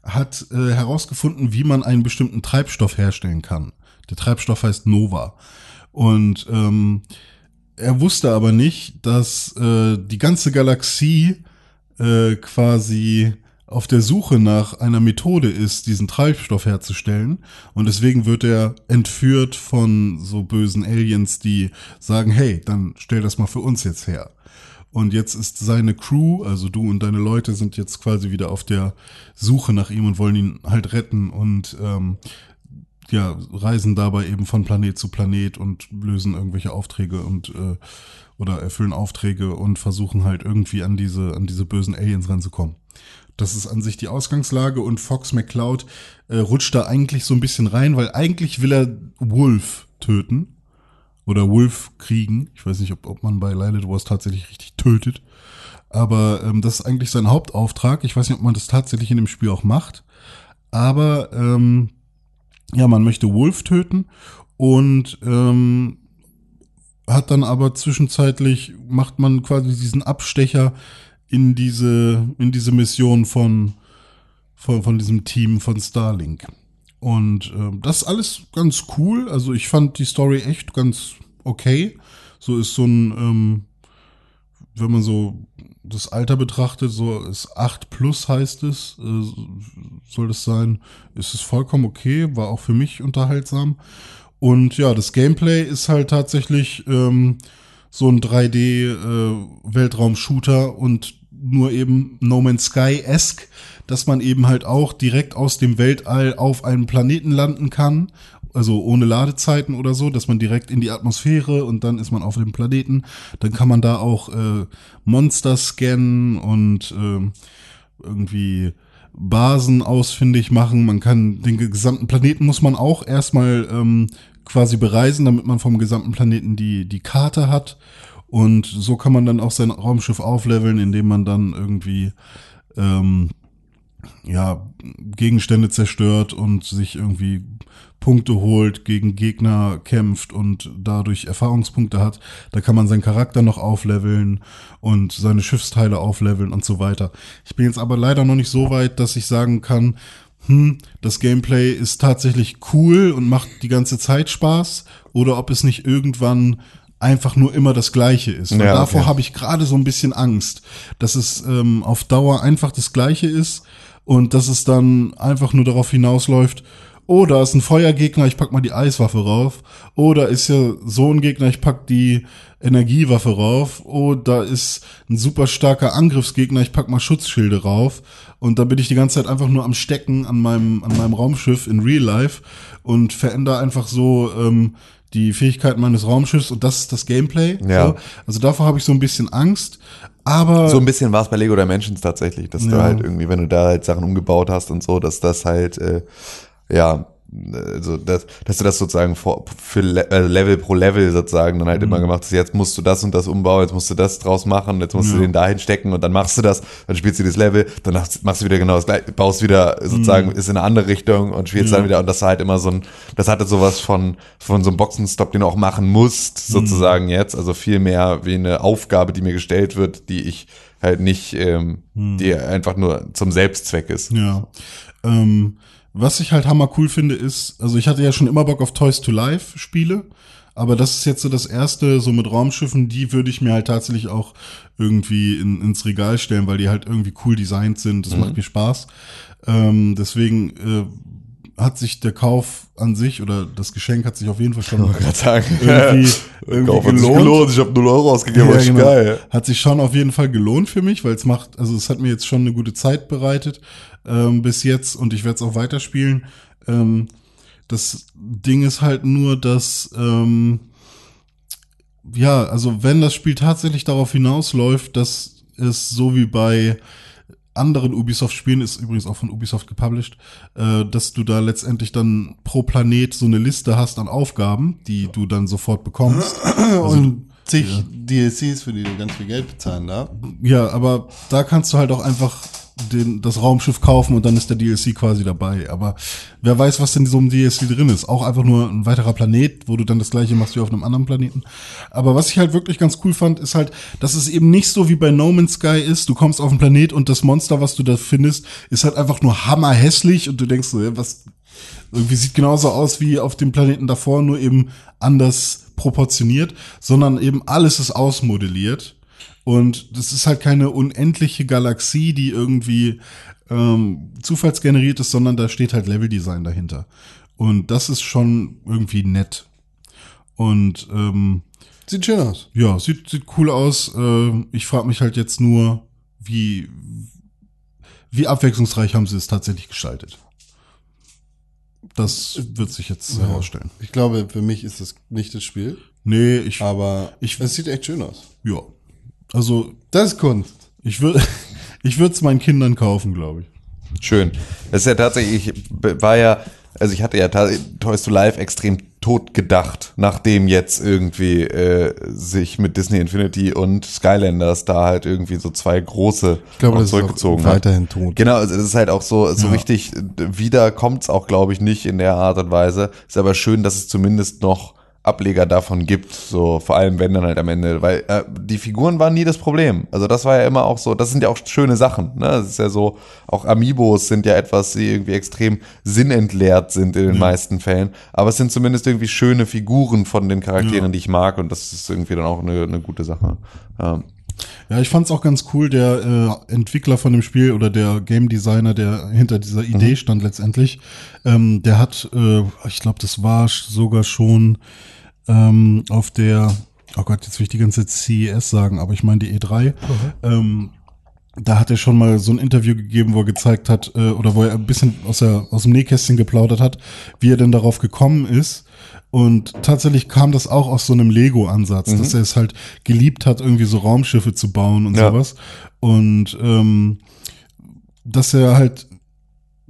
B: hat äh, herausgefunden, wie man einen bestimmten Treibstoff herstellen kann. Der Treibstoff heißt Nova. Und ähm, er wusste aber nicht, dass äh, die ganze Galaxie äh, quasi auf der Suche nach einer Methode ist, diesen Treibstoff herzustellen. Und deswegen wird er entführt von so bösen Aliens, die sagen, hey, dann stell das mal für uns jetzt her. Und jetzt ist seine Crew, also du und deine Leute sind jetzt quasi wieder auf der Suche nach ihm und wollen ihn halt retten und ähm, ja, reisen dabei eben von Planet zu Planet und lösen irgendwelche Aufträge und äh, oder erfüllen Aufträge und versuchen halt irgendwie an diese, an diese bösen Aliens ranzukommen. Das ist an sich die Ausgangslage und Fox McCloud äh, rutscht da eigentlich so ein bisschen rein, weil eigentlich will er Wolf töten oder Wolf kriegen. Ich weiß nicht, ob, ob man bei Lilith Wars tatsächlich richtig tötet. Aber ähm, das ist eigentlich sein Hauptauftrag. Ich weiß nicht, ob man das tatsächlich in dem Spiel auch macht. Aber ähm, ja, man möchte Wolf töten und ähm, hat dann aber zwischenzeitlich, macht man quasi diesen Abstecher in diese, in diese Mission von, von, von diesem Team von Starlink. Und äh, das ist alles ganz cool. Also ich fand die Story echt ganz okay. So ist so ein, ähm, wenn man so das Alter betrachtet, so ist 8 plus heißt es, äh, soll das sein, ist es vollkommen okay, war auch für mich unterhaltsam. Und ja, das Gameplay ist halt tatsächlich ähm, so ein 3D-Weltraum-Shooter äh, und nur eben No Man's Sky-esque, dass man eben halt auch direkt aus dem Weltall auf einem Planeten landen kann. Also ohne Ladezeiten oder so, dass man direkt in die Atmosphäre und dann ist man auf dem Planeten. Dann kann man da auch äh, Monster scannen und äh, irgendwie Basen ausfindig machen. Man kann den gesamten Planeten muss man auch erstmal ähm, quasi bereisen, damit man vom gesamten Planeten die, die Karte hat. Und so kann man dann auch sein Raumschiff aufleveln, indem man dann irgendwie ähm, ja, Gegenstände zerstört und sich irgendwie Punkte holt, gegen Gegner kämpft und dadurch Erfahrungspunkte hat. Da kann man seinen Charakter noch aufleveln und seine Schiffsteile aufleveln und so weiter. Ich bin jetzt aber leider noch nicht so weit, dass ich sagen kann, hm, das Gameplay ist tatsächlich cool und macht die ganze Zeit Spaß oder ob es nicht irgendwann einfach nur immer das Gleiche ist. Ja, davor okay. habe ich gerade so ein bisschen Angst, dass es ähm, auf Dauer einfach das Gleiche ist und dass es dann einfach nur darauf hinausläuft, oh, da ist ein Feuergegner, ich pack mal die Eiswaffe rauf. Oder ist ja so ein Gegner, ich pack die Energiewaffe rauf. Oh, da ist ein super starker Angriffsgegner, ich pack mal Schutzschilde rauf. Und da bin ich die ganze Zeit einfach nur am Stecken an meinem, an meinem Raumschiff in Real Life und verändere einfach so ähm, die Fähigkeiten meines Raumschiffs und das ist das Gameplay.
C: Ja.
B: So. Also davor habe ich so ein bisschen Angst. Aber
C: so ein bisschen war es bei Lego Dimensions tatsächlich, dass ja. du halt irgendwie, wenn du da halt Sachen umgebaut hast und so, dass das halt äh, ja also dass, dass du das sozusagen für, für äh, Level pro Level sozusagen dann halt mhm. immer gemacht hast, jetzt musst du das und das umbauen, jetzt musst du das draus machen, jetzt musst ja. du den dahin stecken und dann machst du das, dann spielst du das Level, dann machst du wieder genau das gleiche, baust wieder sozusagen, mhm. ist in eine andere Richtung und spielst ja. dann wieder und das war halt immer so ein, das hatte sowas von, von so einem Boxenstopp, den du auch machen musst, mhm. sozusagen mhm. jetzt, also viel mehr wie eine Aufgabe, die mir gestellt wird, die ich halt nicht, ähm, mhm. die einfach nur zum Selbstzweck ist.
B: Ja. Ähm was ich halt hammer cool finde, ist, also ich hatte ja schon immer Bock auf Toys to Life Spiele, aber das ist jetzt so das erste, so mit Raumschiffen, die würde ich mir halt tatsächlich auch irgendwie in, ins Regal stellen, weil die halt irgendwie cool designt sind. Das mhm. macht mir Spaß. Ähm, deswegen äh, hat sich der Kauf an sich oder das Geschenk hat sich auf jeden Fall schon [LAUGHS] [LAUGHS]
C: irgendwie, [LAUGHS] irgendwie Kauf gelohnt. gelohnt. Ich habe 0 Euro ausgegeben, ja, genau. geil.
B: Hat sich schon auf jeden Fall gelohnt für mich, weil es macht, also es hat mir jetzt schon eine gute Zeit bereitet ähm, bis jetzt und ich werde es auch weiterspielen. Ähm, das Ding ist halt nur, dass ähm, ja, also wenn das Spiel tatsächlich darauf hinausläuft, dass es so wie bei anderen Ubisoft-Spielen, ist übrigens auch von Ubisoft gepublished, äh, dass du da letztendlich dann pro Planet so eine Liste hast an Aufgaben, die du dann sofort bekommst. [CLEARS THROAT]
A: und zig DLCs, für die du ganz viel Geld bezahlen darf.
B: Ja, aber da kannst du halt auch einfach den, das Raumschiff kaufen und dann ist der DLC quasi dabei. Aber wer weiß, was in so einem DLC drin ist. Auch einfach nur ein weiterer Planet, wo du dann das gleiche machst wie auf einem anderen Planeten. Aber was ich halt wirklich ganz cool fand, ist halt, dass es eben nicht so wie bei No Man's Sky ist. Du kommst auf den Planet und das Monster, was du da findest, ist halt einfach nur hammerhässlich und du denkst so, ja, was, irgendwie sieht genauso aus wie auf dem Planeten davor, nur eben anders proportioniert, sondern eben alles ist ausmodelliert. Und das ist halt keine unendliche Galaxie, die irgendwie ähm, zufallsgeneriert ist, sondern da steht halt Leveldesign dahinter. Und das ist schon irgendwie nett. Und ähm,
A: Sieht schön aus.
B: ja, sieht, sieht cool aus. Äh, ich frage mich halt jetzt nur, wie, wie abwechslungsreich haben sie es tatsächlich gestaltet. Das wird sich jetzt herausstellen.
A: Ich glaube, für mich ist das nicht das Spiel,
B: Nee, ich,
A: aber
B: Ich-
A: es sieht echt schön aus.
B: ja. Also,
A: Das ist Kunst.
B: ich würde, [LAUGHS] ich würde es meinen Kindern kaufen, glaube ich.
C: Schön. Das ist ja tatsächlich, ich war ja, also ich hatte ja Toys to Life extrem tot gedacht, nachdem jetzt irgendwie äh, sich mit Disney Infinity und Skylanders da halt irgendwie so zwei große
A: Ich glaube, das ist
C: zurückgezogen hat.
A: weiterhin tot.
C: Genau, also das ist halt auch so, so
B: Ja.
C: richtig, wieder kommt's auch, glaube ich, nicht in der Art und Weise. Ist aber schön, dass es zumindest noch Ableger davon gibt, so vor allem wenn dann halt am Ende, weil äh, die Figuren waren nie das Problem. Also das war ja immer auch so, das sind ja auch schöne Sachen. Ne? Das ist ja so, auch Amiibos sind ja etwas, die irgendwie extrem sinnentleert sind in den meisten Fällen. Aber es sind zumindest irgendwie schöne Figuren von den Charakteren,
B: Ja.
C: die ich mag und das ist irgendwie dann auch eine, eine gute Sache. Ja.
B: Ja, ich fand's auch ganz cool, der äh, Entwickler von dem Spiel oder der Game Designer, der hinter dieser Idee stand letztendlich, ähm, der hat, äh, ich glaube, das war sogar schon ähm, auf der, oh Gott, jetzt will ich die ganze CES sagen, aber ich meine die E3. Ähm, da hat er schon mal so ein Interview gegeben, wo er gezeigt hat, äh, oder wo er ein bisschen aus, der, aus dem Nähkästchen geplaudert hat, wie er denn darauf gekommen ist. Und tatsächlich kam das auch aus so einem Lego-Ansatz, dass er es halt geliebt hat, irgendwie so Raumschiffe zu bauen und
C: Ja.
B: sowas. Und ähm, dass er halt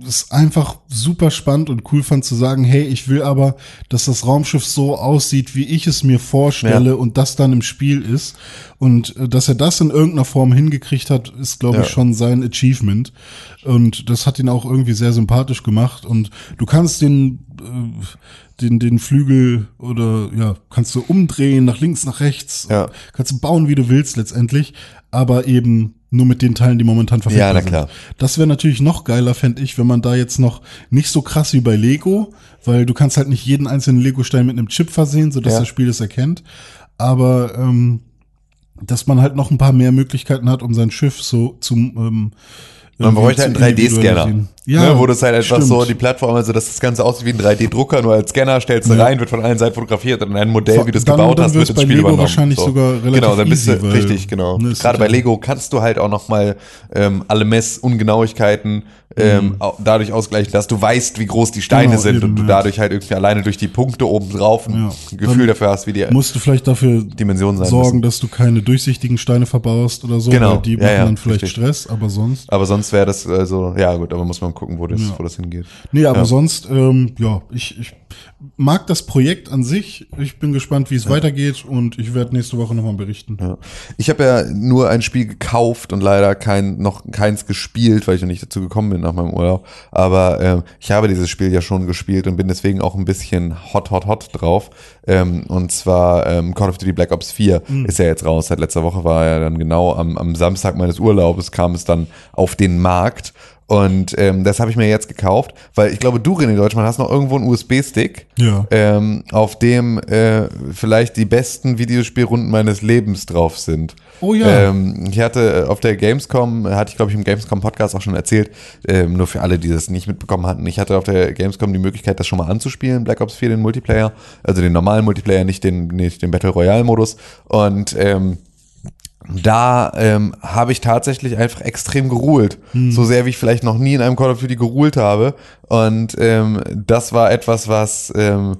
B: es einfach super spannend und cool fand zu sagen, hey, ich will aber, dass das Raumschiff so aussieht, wie ich es mir vorstelle
C: Ja.
B: und das dann im Spiel ist. Und äh, dass er das in irgendeiner Form hingekriegt hat, ist, glaube
C: Ja.
B: ich, schon sein Achievement. Und das hat ihn auch irgendwie sehr sympathisch gemacht. Und du kannst den, äh, den, den Flügel oder ja, kannst du umdrehen, nach links, nach rechts.
C: Ja.
B: Kannst du bauen, wie du willst letztendlich, aber eben nur mit den Teilen, die momentan verfügbar
C: Ja, na
B: sind.
C: klar.
B: Das wäre natürlich noch geiler, fände ich, wenn man da jetzt noch nicht so krass wie bei Lego, weil du kannst halt nicht jeden einzelnen Lego-Stein mit einem Chip versehen, sodass
C: Ja.
B: das Spiel es erkennt. Aber ähm, dass man halt noch ein paar mehr Möglichkeiten hat, um sein Schiff so zum ähm,
C: Man bräuchte halt einen 3D-Scanner.
B: Ja,
C: ne, wo das halt einfach
B: stimmt.
C: so die Plattform, also dass das Ganze aussieht wie ein 3D-Drucker, nur als Scanner stellst du
B: Ja.
C: rein, wird von allen Seiten fotografiert und ein Modell, wie du es gebaut
B: dann
C: hast, wird ins Spiel
B: Lego
C: übernommen.
B: wahrscheinlich sogar relativ
C: Genau, dann bist
B: easy,
C: du richtig, genau.
B: ne,
C: Gerade bei Lego kannst du halt auch nochmal ähm, alle Messungenauigkeiten ähm,
B: Mhm.
C: dadurch ausgleichen, dass du weißt, wie groß die Steine
B: Genau,
C: sind
B: eben,
C: und du
B: ja.
C: dadurch halt irgendwie alleine durch die Punkte oben drauf ein
B: Ja.
C: Gefühl
B: Dann
C: dafür hast, wie die
B: musst du vielleicht dafür
C: Dimensionen sein
B: sorgen,
C: müssen.
B: dass du keine durchsichtigen Steine verbaust oder so,
C: Genau,
B: die
C: ja,
B: machen dann vielleicht
C: richtig.
B: Stress, aber sonst.
C: Aber sonst wäre das also, ja gut, aber muss man gucken, wo das,
B: Ja.
C: wo das hingeht.
B: Nee, aber
C: Ja.
B: sonst, ähm, ja, ich, ich mag das Projekt an sich. Ich bin gespannt, wie es weitergeht und ich werde nächste Woche nochmal berichten.
C: Ja. Ich habe ja nur ein Spiel gekauft und leider kein, noch keins gespielt, weil ich noch nicht dazu gekommen bin nach meinem Urlaub. Aber ähm, ich habe dieses Spiel ja schon gespielt und bin deswegen auch ein bisschen hot, hot, hot drauf. Ähm, und zwar ähm, Call of Duty Black Ops 4 ist ja jetzt raus. Seit letzter Woche war ja dann genau am, am Samstag meines Urlaubes kam es dann auf den Markt. Und ähm, das habe ich mir jetzt gekauft, weil ich glaube, du, René Deutschmann, hast noch irgendwo einen USB-Stick,
B: Ja.
C: ähm, auf dem äh, vielleicht die besten Videospielrunden meines Lebens drauf sind.
B: Oh ja.
C: Ähm, ich hatte auf der Gamescom, hatte ich glaube ich im Gamescom-Podcast auch schon erzählt, ähm, nur für alle, die das nicht mitbekommen hatten, ich hatte auf der Gamescom die Möglichkeit, das schon mal anzuspielen, Black Ops 4, den Multiplayer, also den normalen Multiplayer, nicht den, nicht den Battle Royale-Modus. Und ähm, da ähm, habe ich tatsächlich einfach extrem geruhlt. So sehr wie ich vielleicht noch nie in einem Call of Duty geruhlt habe. Und ähm, das war etwas, was, ähm,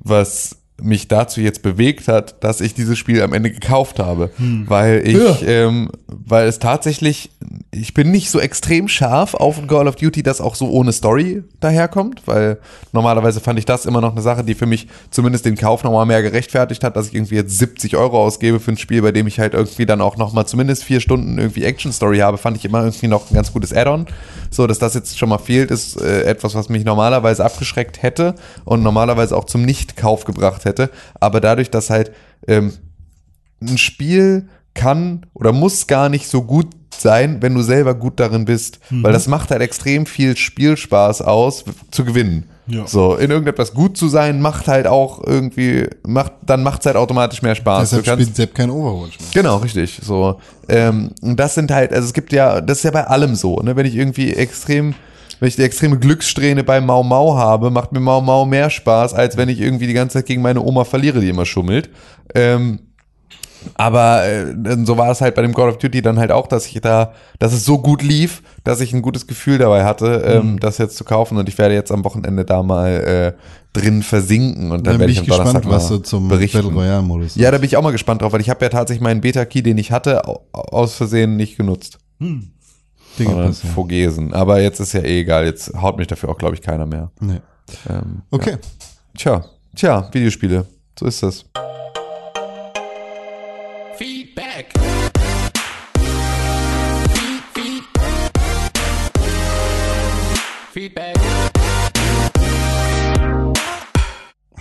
C: was mich dazu jetzt bewegt hat, dass ich dieses Spiel am Ende gekauft habe, weil ich,
B: Ja.
C: ähm, weil es tatsächlich, ich bin nicht so extrem scharf auf ein Call of Duty, das auch so ohne Story daherkommt, weil normalerweise fand ich das immer noch eine Sache, die für mich zumindest den Kauf nochmal mehr gerechtfertigt hat, dass ich irgendwie jetzt 70 Euro ausgebe für ein Spiel, bei dem ich halt irgendwie dann auch nochmal zumindest vier Stunden irgendwie Action Story habe, fand ich immer irgendwie noch ein ganz gutes Add-on. So, dass das jetzt schon mal fehlt, ist äh, etwas, was mich normalerweise abgeschreckt hätte und normalerweise auch zum Nicht-Kauf gebracht hätte. Aber dadurch, dass halt ähm, ein Spiel kann oder muss gar nicht so gut sein, wenn du selber gut darin bist. Weil das macht halt extrem viel Spielspaß aus, zu gewinnen.
B: Ja.
C: So, in irgendetwas gut zu sein, macht halt auch irgendwie, macht, dann macht es halt automatisch mehr Spaß.
A: Deshalb
C: kannst-
A: spielt Sepp kein Overwatch mehr.
C: Genau, richtig. So, ähm, und das sind halt, also es gibt ja, das ist ja bei allem so, ne? Wenn ich irgendwie extrem, wenn ich die extreme Glückssträhne bei Mau Mau habe, macht mir Mau Mau mehr Spaß, als wenn ich irgendwie die ganze Zeit gegen meine Oma verliere, die immer schummelt. Ähm, aber äh, so war es halt bei dem Call of Duty dann halt auch, dass ich da, dass es so gut lief, dass ich ein gutes Gefühl dabei hatte, ähm, das jetzt zu kaufen. Und ich werde jetzt am Wochenende da mal äh, drin versinken und dann,
A: Dann
C: werde
A: bin
C: ich
A: ich
C: am Donnerstag
A: gespannt, was du zum
C: berichten.
A: Battle Royale-Modus
C: Ja, da bin ich auch mal gespannt drauf, weil ich habe ja tatsächlich meinen Beta-Key, den ich hatte, au- aus Versehen nicht genutzt.
A: Dinge
C: Sondern
A: passieren.
C: vergessen. Aber jetzt ist ja eh egal, jetzt haut mich dafür auch, glaube ich, keiner mehr.
A: Nee.
C: Ähm,
A: Okay.
C: Tja, tja, Videospiele. So ist das.
D: Feedback. Feed, feed. Feedback.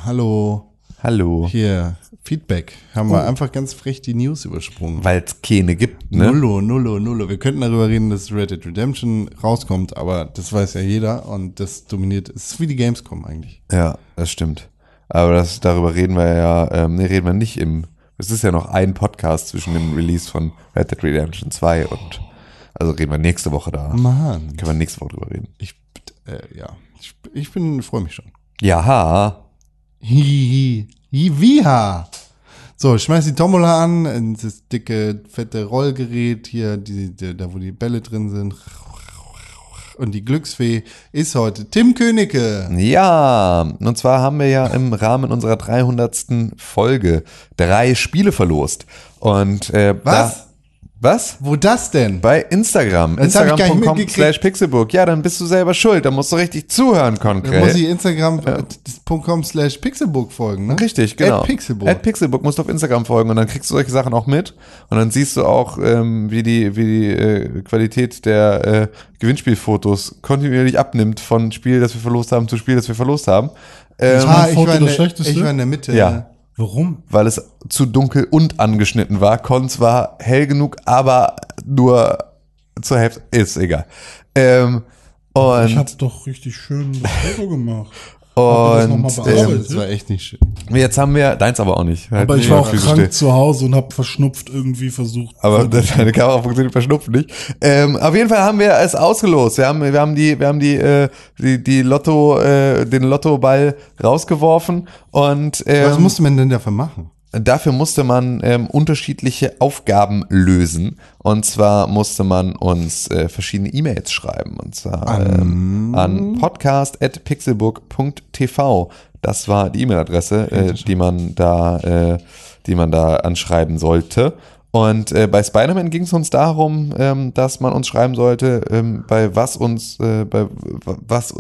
A: Hallo.
C: Hallo.
A: Hier, Feedback. Haben
C: Oh.
A: wir einfach ganz frech die News übersprungen.
C: Weil es keine gibt, ne?
A: Nullo, nullo, nullo. Wir könnten darüber reden, dass Red Dead Redemption rauskommt, aber das weiß ja jeder und das dominiert. Es ist wie die Gamescom eigentlich.
C: Ja, das stimmt. Aber das, darüber reden wir ja, ähm, nee, reden wir nicht im, es ist ja noch ein Podcast zwischen dem Release von Red Dead Redemption 2 und, also reden wir nächste Woche da.
A: Mann.
C: Können wir nächste Woche drüber reden.
A: Ich, äh, ja. Ich, ich bin, freue mich schon.
C: Ja,
A: Hihi. Hiviha. So, ich schmeiß die Tombola an, in das dicke, fette Rollgerät hier, die, die, da wo die Bälle drin sind. Und die Glücksfee ist heute Tim Königke.
C: Ja, und zwar haben wir ja im Rahmen unserer 300. Folge drei Spiele verlost. Und äh,
A: Was?
C: Da, was?
A: Wo das denn?
C: Bei Instagram.
A: Das hab ich gar nicht
C: Instagram.com slash Pixelbook. Ja, dann bist du selber schuld. Da musst du richtig zuhören,
A: Da
C: konkret.
A: muss ich Instagram.com slash Pixelbook folgen, ne?
C: Richtig, genau.
A: At Pixelbook.
C: At Pixelbook musst du auf Instagram folgen und dann kriegst du solche Sachen auch mit und dann siehst du auch, ähm, wie die, wie die äh, Qualität der äh, Gewinnspielfotos kontinuierlich abnimmt von Spiel, das wir verlost haben, zu Spiel, das wir verlost haben. Ähm,
B: war-
A: ah, ich war, in der,
B: Schlechteste?
A: ich war in der Mitte.
C: Ja.
A: ne?
B: Warum?
C: weil es zu dunkel und angeschnitten war. Con zwar hell genug, aber nur zur Hälfte. Ist egal. Ähm, und
B: Ich habe doch richtig schön das Foto gemacht. Das
C: und
A: Ja,
B: bearbeitet?
A: das war echt nicht schön.
C: jetzt haben wir, deins aber auch nicht. Halt
B: Aber ich war auch krank
C: stehen.
B: zu Hause und habe verschnupft irgendwie versucht.
C: Aber deine Kamera funktioniert verschnupft nicht. Ähm, auf jeden Fall haben wir es ausgelost. Wir haben, wir haben die, wir haben die, äh, die, die Lotto, äh, den Lottoball rausgeworfen und ähm,
A: Was musste man denn dafür machen?
C: Dafür musste man ähm, unterschiedliche Aufgaben lösen. Und zwar musste man uns äh, verschiedene E-Mails schreiben. Und zwar ähm, an podcast.pixelbook.tv. Das war die E-Mail-Adresse, äh, die man da, äh, die man da anschreiben sollte. Und äh, bei Spider-Man ging es uns darum, ähm, dass man uns schreiben sollte, ähm, bei was uns, äh, bei was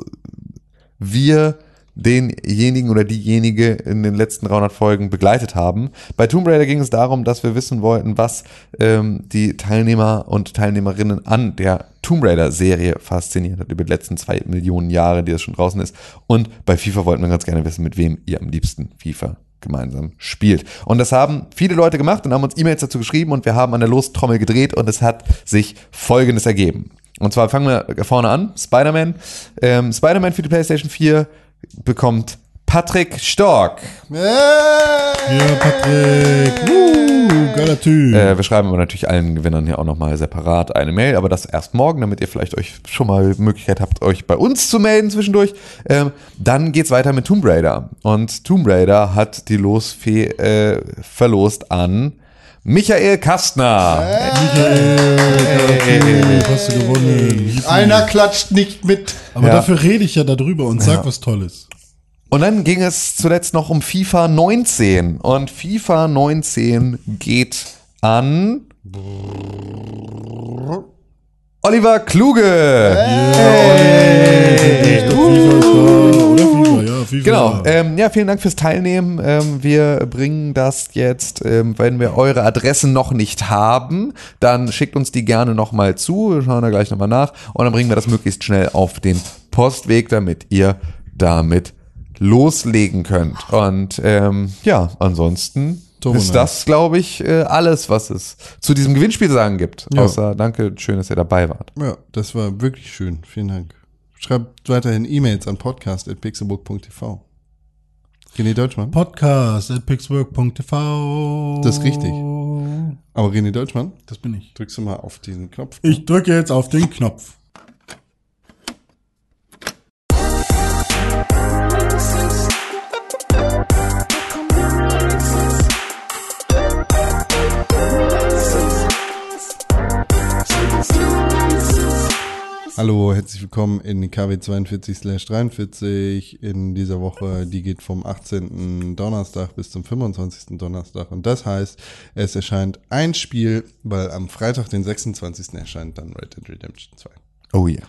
C: wir denjenigen oder diejenige in den letzten 300 Folgen begleitet haben. Bei Tomb Raider ging es darum, dass wir wissen wollten, was ähm, die Teilnehmer und Teilnehmerinnen an der Tomb Raider Serie fasziniert hat über die letzten zwei Millionen Jahre, die das schon draußen ist. Und bei FIFA wollten wir ganz gerne wissen, mit wem ihr am liebsten FIFA gemeinsam spielt. Und das haben viele Leute gemacht und haben uns E-Mails dazu geschrieben und wir haben an der Lostrommel gedreht und es hat sich Folgendes ergeben. Und zwar fangen wir vorne an. Spider-Man. Ähm, Spider-Man für die PlayStation 4 bekommt Patrick Stork.
B: Ja, Patrick. Uh, geiler Typ.
C: Äh, wir schreiben aber natürlich allen Gewinnern hier auch nochmal separat eine Mail, aber das erst morgen, damit ihr vielleicht euch schon mal Möglichkeit habt, euch bei uns zu melden zwischendurch. Ähm, dann geht's weiter mit Tomb Raider. Und Tomb Raider hat die Losfee äh, verlost an Michael Kastner.
B: Michael, hast du gewonnen.
A: Einer klatscht nicht mit.
B: Aber
C: Ja.
B: dafür rede ich ja darüber und sag was Tolles.
C: Und dann ging es zuletzt noch um FIFA 19. Und FIFA 19 geht an Oliver Kluge.
B: Hey. Ja, FIFA.
C: Genau, ähm, ja, vielen Dank fürs Teilnehmen. Ähm, wir bringen das jetzt, ähm, wenn wir eure Adressen noch nicht haben, dann schickt uns die gerne nochmal zu, wir schauen da gleich nochmal nach und dann bringen wir das möglichst schnell auf den Postweg, damit ihr damit loslegen könnt. Und ähm, ja, ansonsten
A: So
C: ist das, glaube ich, äh, alles, was es zu diesem Gewinnspiel sagen gibt.
A: Ja.
C: Außer danke, schön, dass ihr dabei wart.
A: Ja, das war wirklich schön. Vielen Dank. Schreibt weiterhin E-Mails an podcast.pixelburg.tv. René Deutschmann?
B: Podcast at pixwork.tv.
A: Das ist richtig. Aber René Deutschmann,
B: Das bin ich.
A: drückst du mal auf diesen Knopf.
B: Ich drücke jetzt auf den Knopf.
A: Hallo, herzlich willkommen in KW 42/43 in dieser Woche. Die geht vom 18. Donnerstag bis zum 25. Donnerstag. Und das heißt, es erscheint ein Spiel, weil am Freitag, den 26. erscheint dann Red Dead Redemption 2.
C: Oh ja.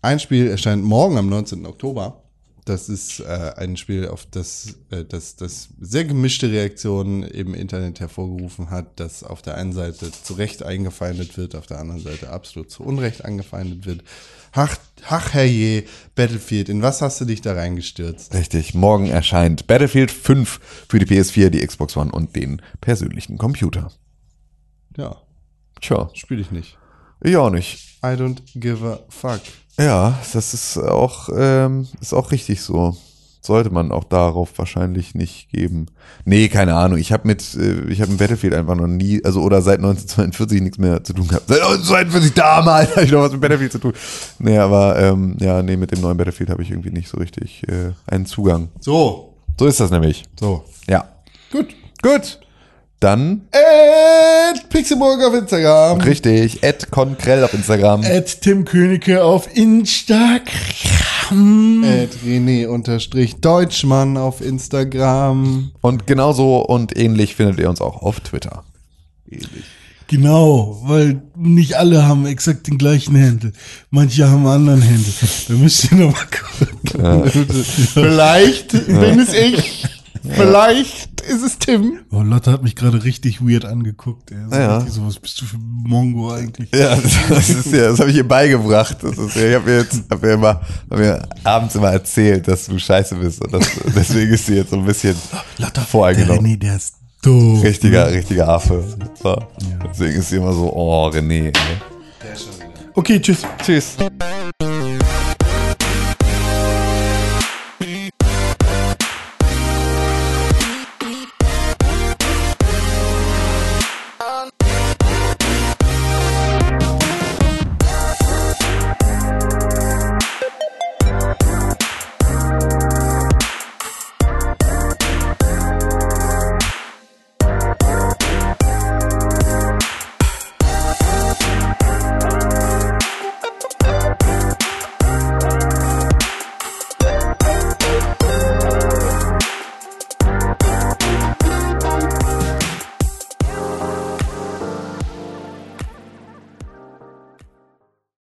A: Ein Spiel erscheint morgen am 19. Oktober. Das ist äh, ein Spiel, auf das, äh, das, das sehr gemischte Reaktionen im Internet hervorgerufen hat, das auf der einen Seite zu Recht eingefeindet wird, auf der anderen Seite absolut zu Unrecht angefeindet wird. Ach, ach herrje, Battlefield, in was hast du dich da reingestürzt?
C: Richtig, morgen erscheint Battlefield 5 für die PS4, die Xbox One und den persönlichen Computer.
A: Ja,
C: Tja,
A: spiele ich nicht.
C: ich auch nicht.
A: I don't give a fuck.
C: Ja, das ist auch, ähm, ist auch richtig so. Sollte man auch darauf wahrscheinlich nicht geben. Nee, keine Ahnung. Ich habe mit, äh, ich habe mit Battlefield einfach noch nie, also oder seit 1942 nichts mehr zu tun gehabt. Seit 1942 damals [LAUGHS] habe ich noch was mit Battlefield zu tun. Nee, aber ähm, ja, nee, mit dem neuen Battlefield habe ich irgendwie nicht so richtig äh, einen Zugang.
A: So,
C: So ist das nämlich.
A: so.
C: Ja.
A: Gut.
C: Gut. Dann
A: Ed Pixelburg auf Instagram.
C: richtig. Ed Konkrell auf Instagram.
B: At Tim Königke auf Instagram.
A: Ed René unterstrich Deutschmann auf Instagram.
C: Und genauso und ähnlich findet ihr uns auch auf Twitter.
B: Genau, weil nicht alle haben exakt den gleichen Händel. Manche haben einen anderen Händel. Da müsst ihr noch mal gucken. [LAUGHS]
A: Vielleicht bin es ich. Vielleicht ist es Tim.
B: Oh, Lotte hat mich gerade richtig weird angeguckt. Ey. Das ist
C: Ja.
B: so, was bist du für ein Mongo eigentlich?
C: Ja, das ist ja, das habe ich ihr beigebracht. Das ist ja, ich habe mir jetzt, hab mir immer, hab mir abends immer erzählt, dass du scheiße bist und das, deswegen ist sie jetzt so ein bisschen
B: Lotte, der
C: voreingenommen.
B: René, der ist doof.
C: Richtiger, richtiger Affe. So. Deswegen ist sie immer so, oh René. Ey.
B: Okay, tschüss.
C: Tschüss.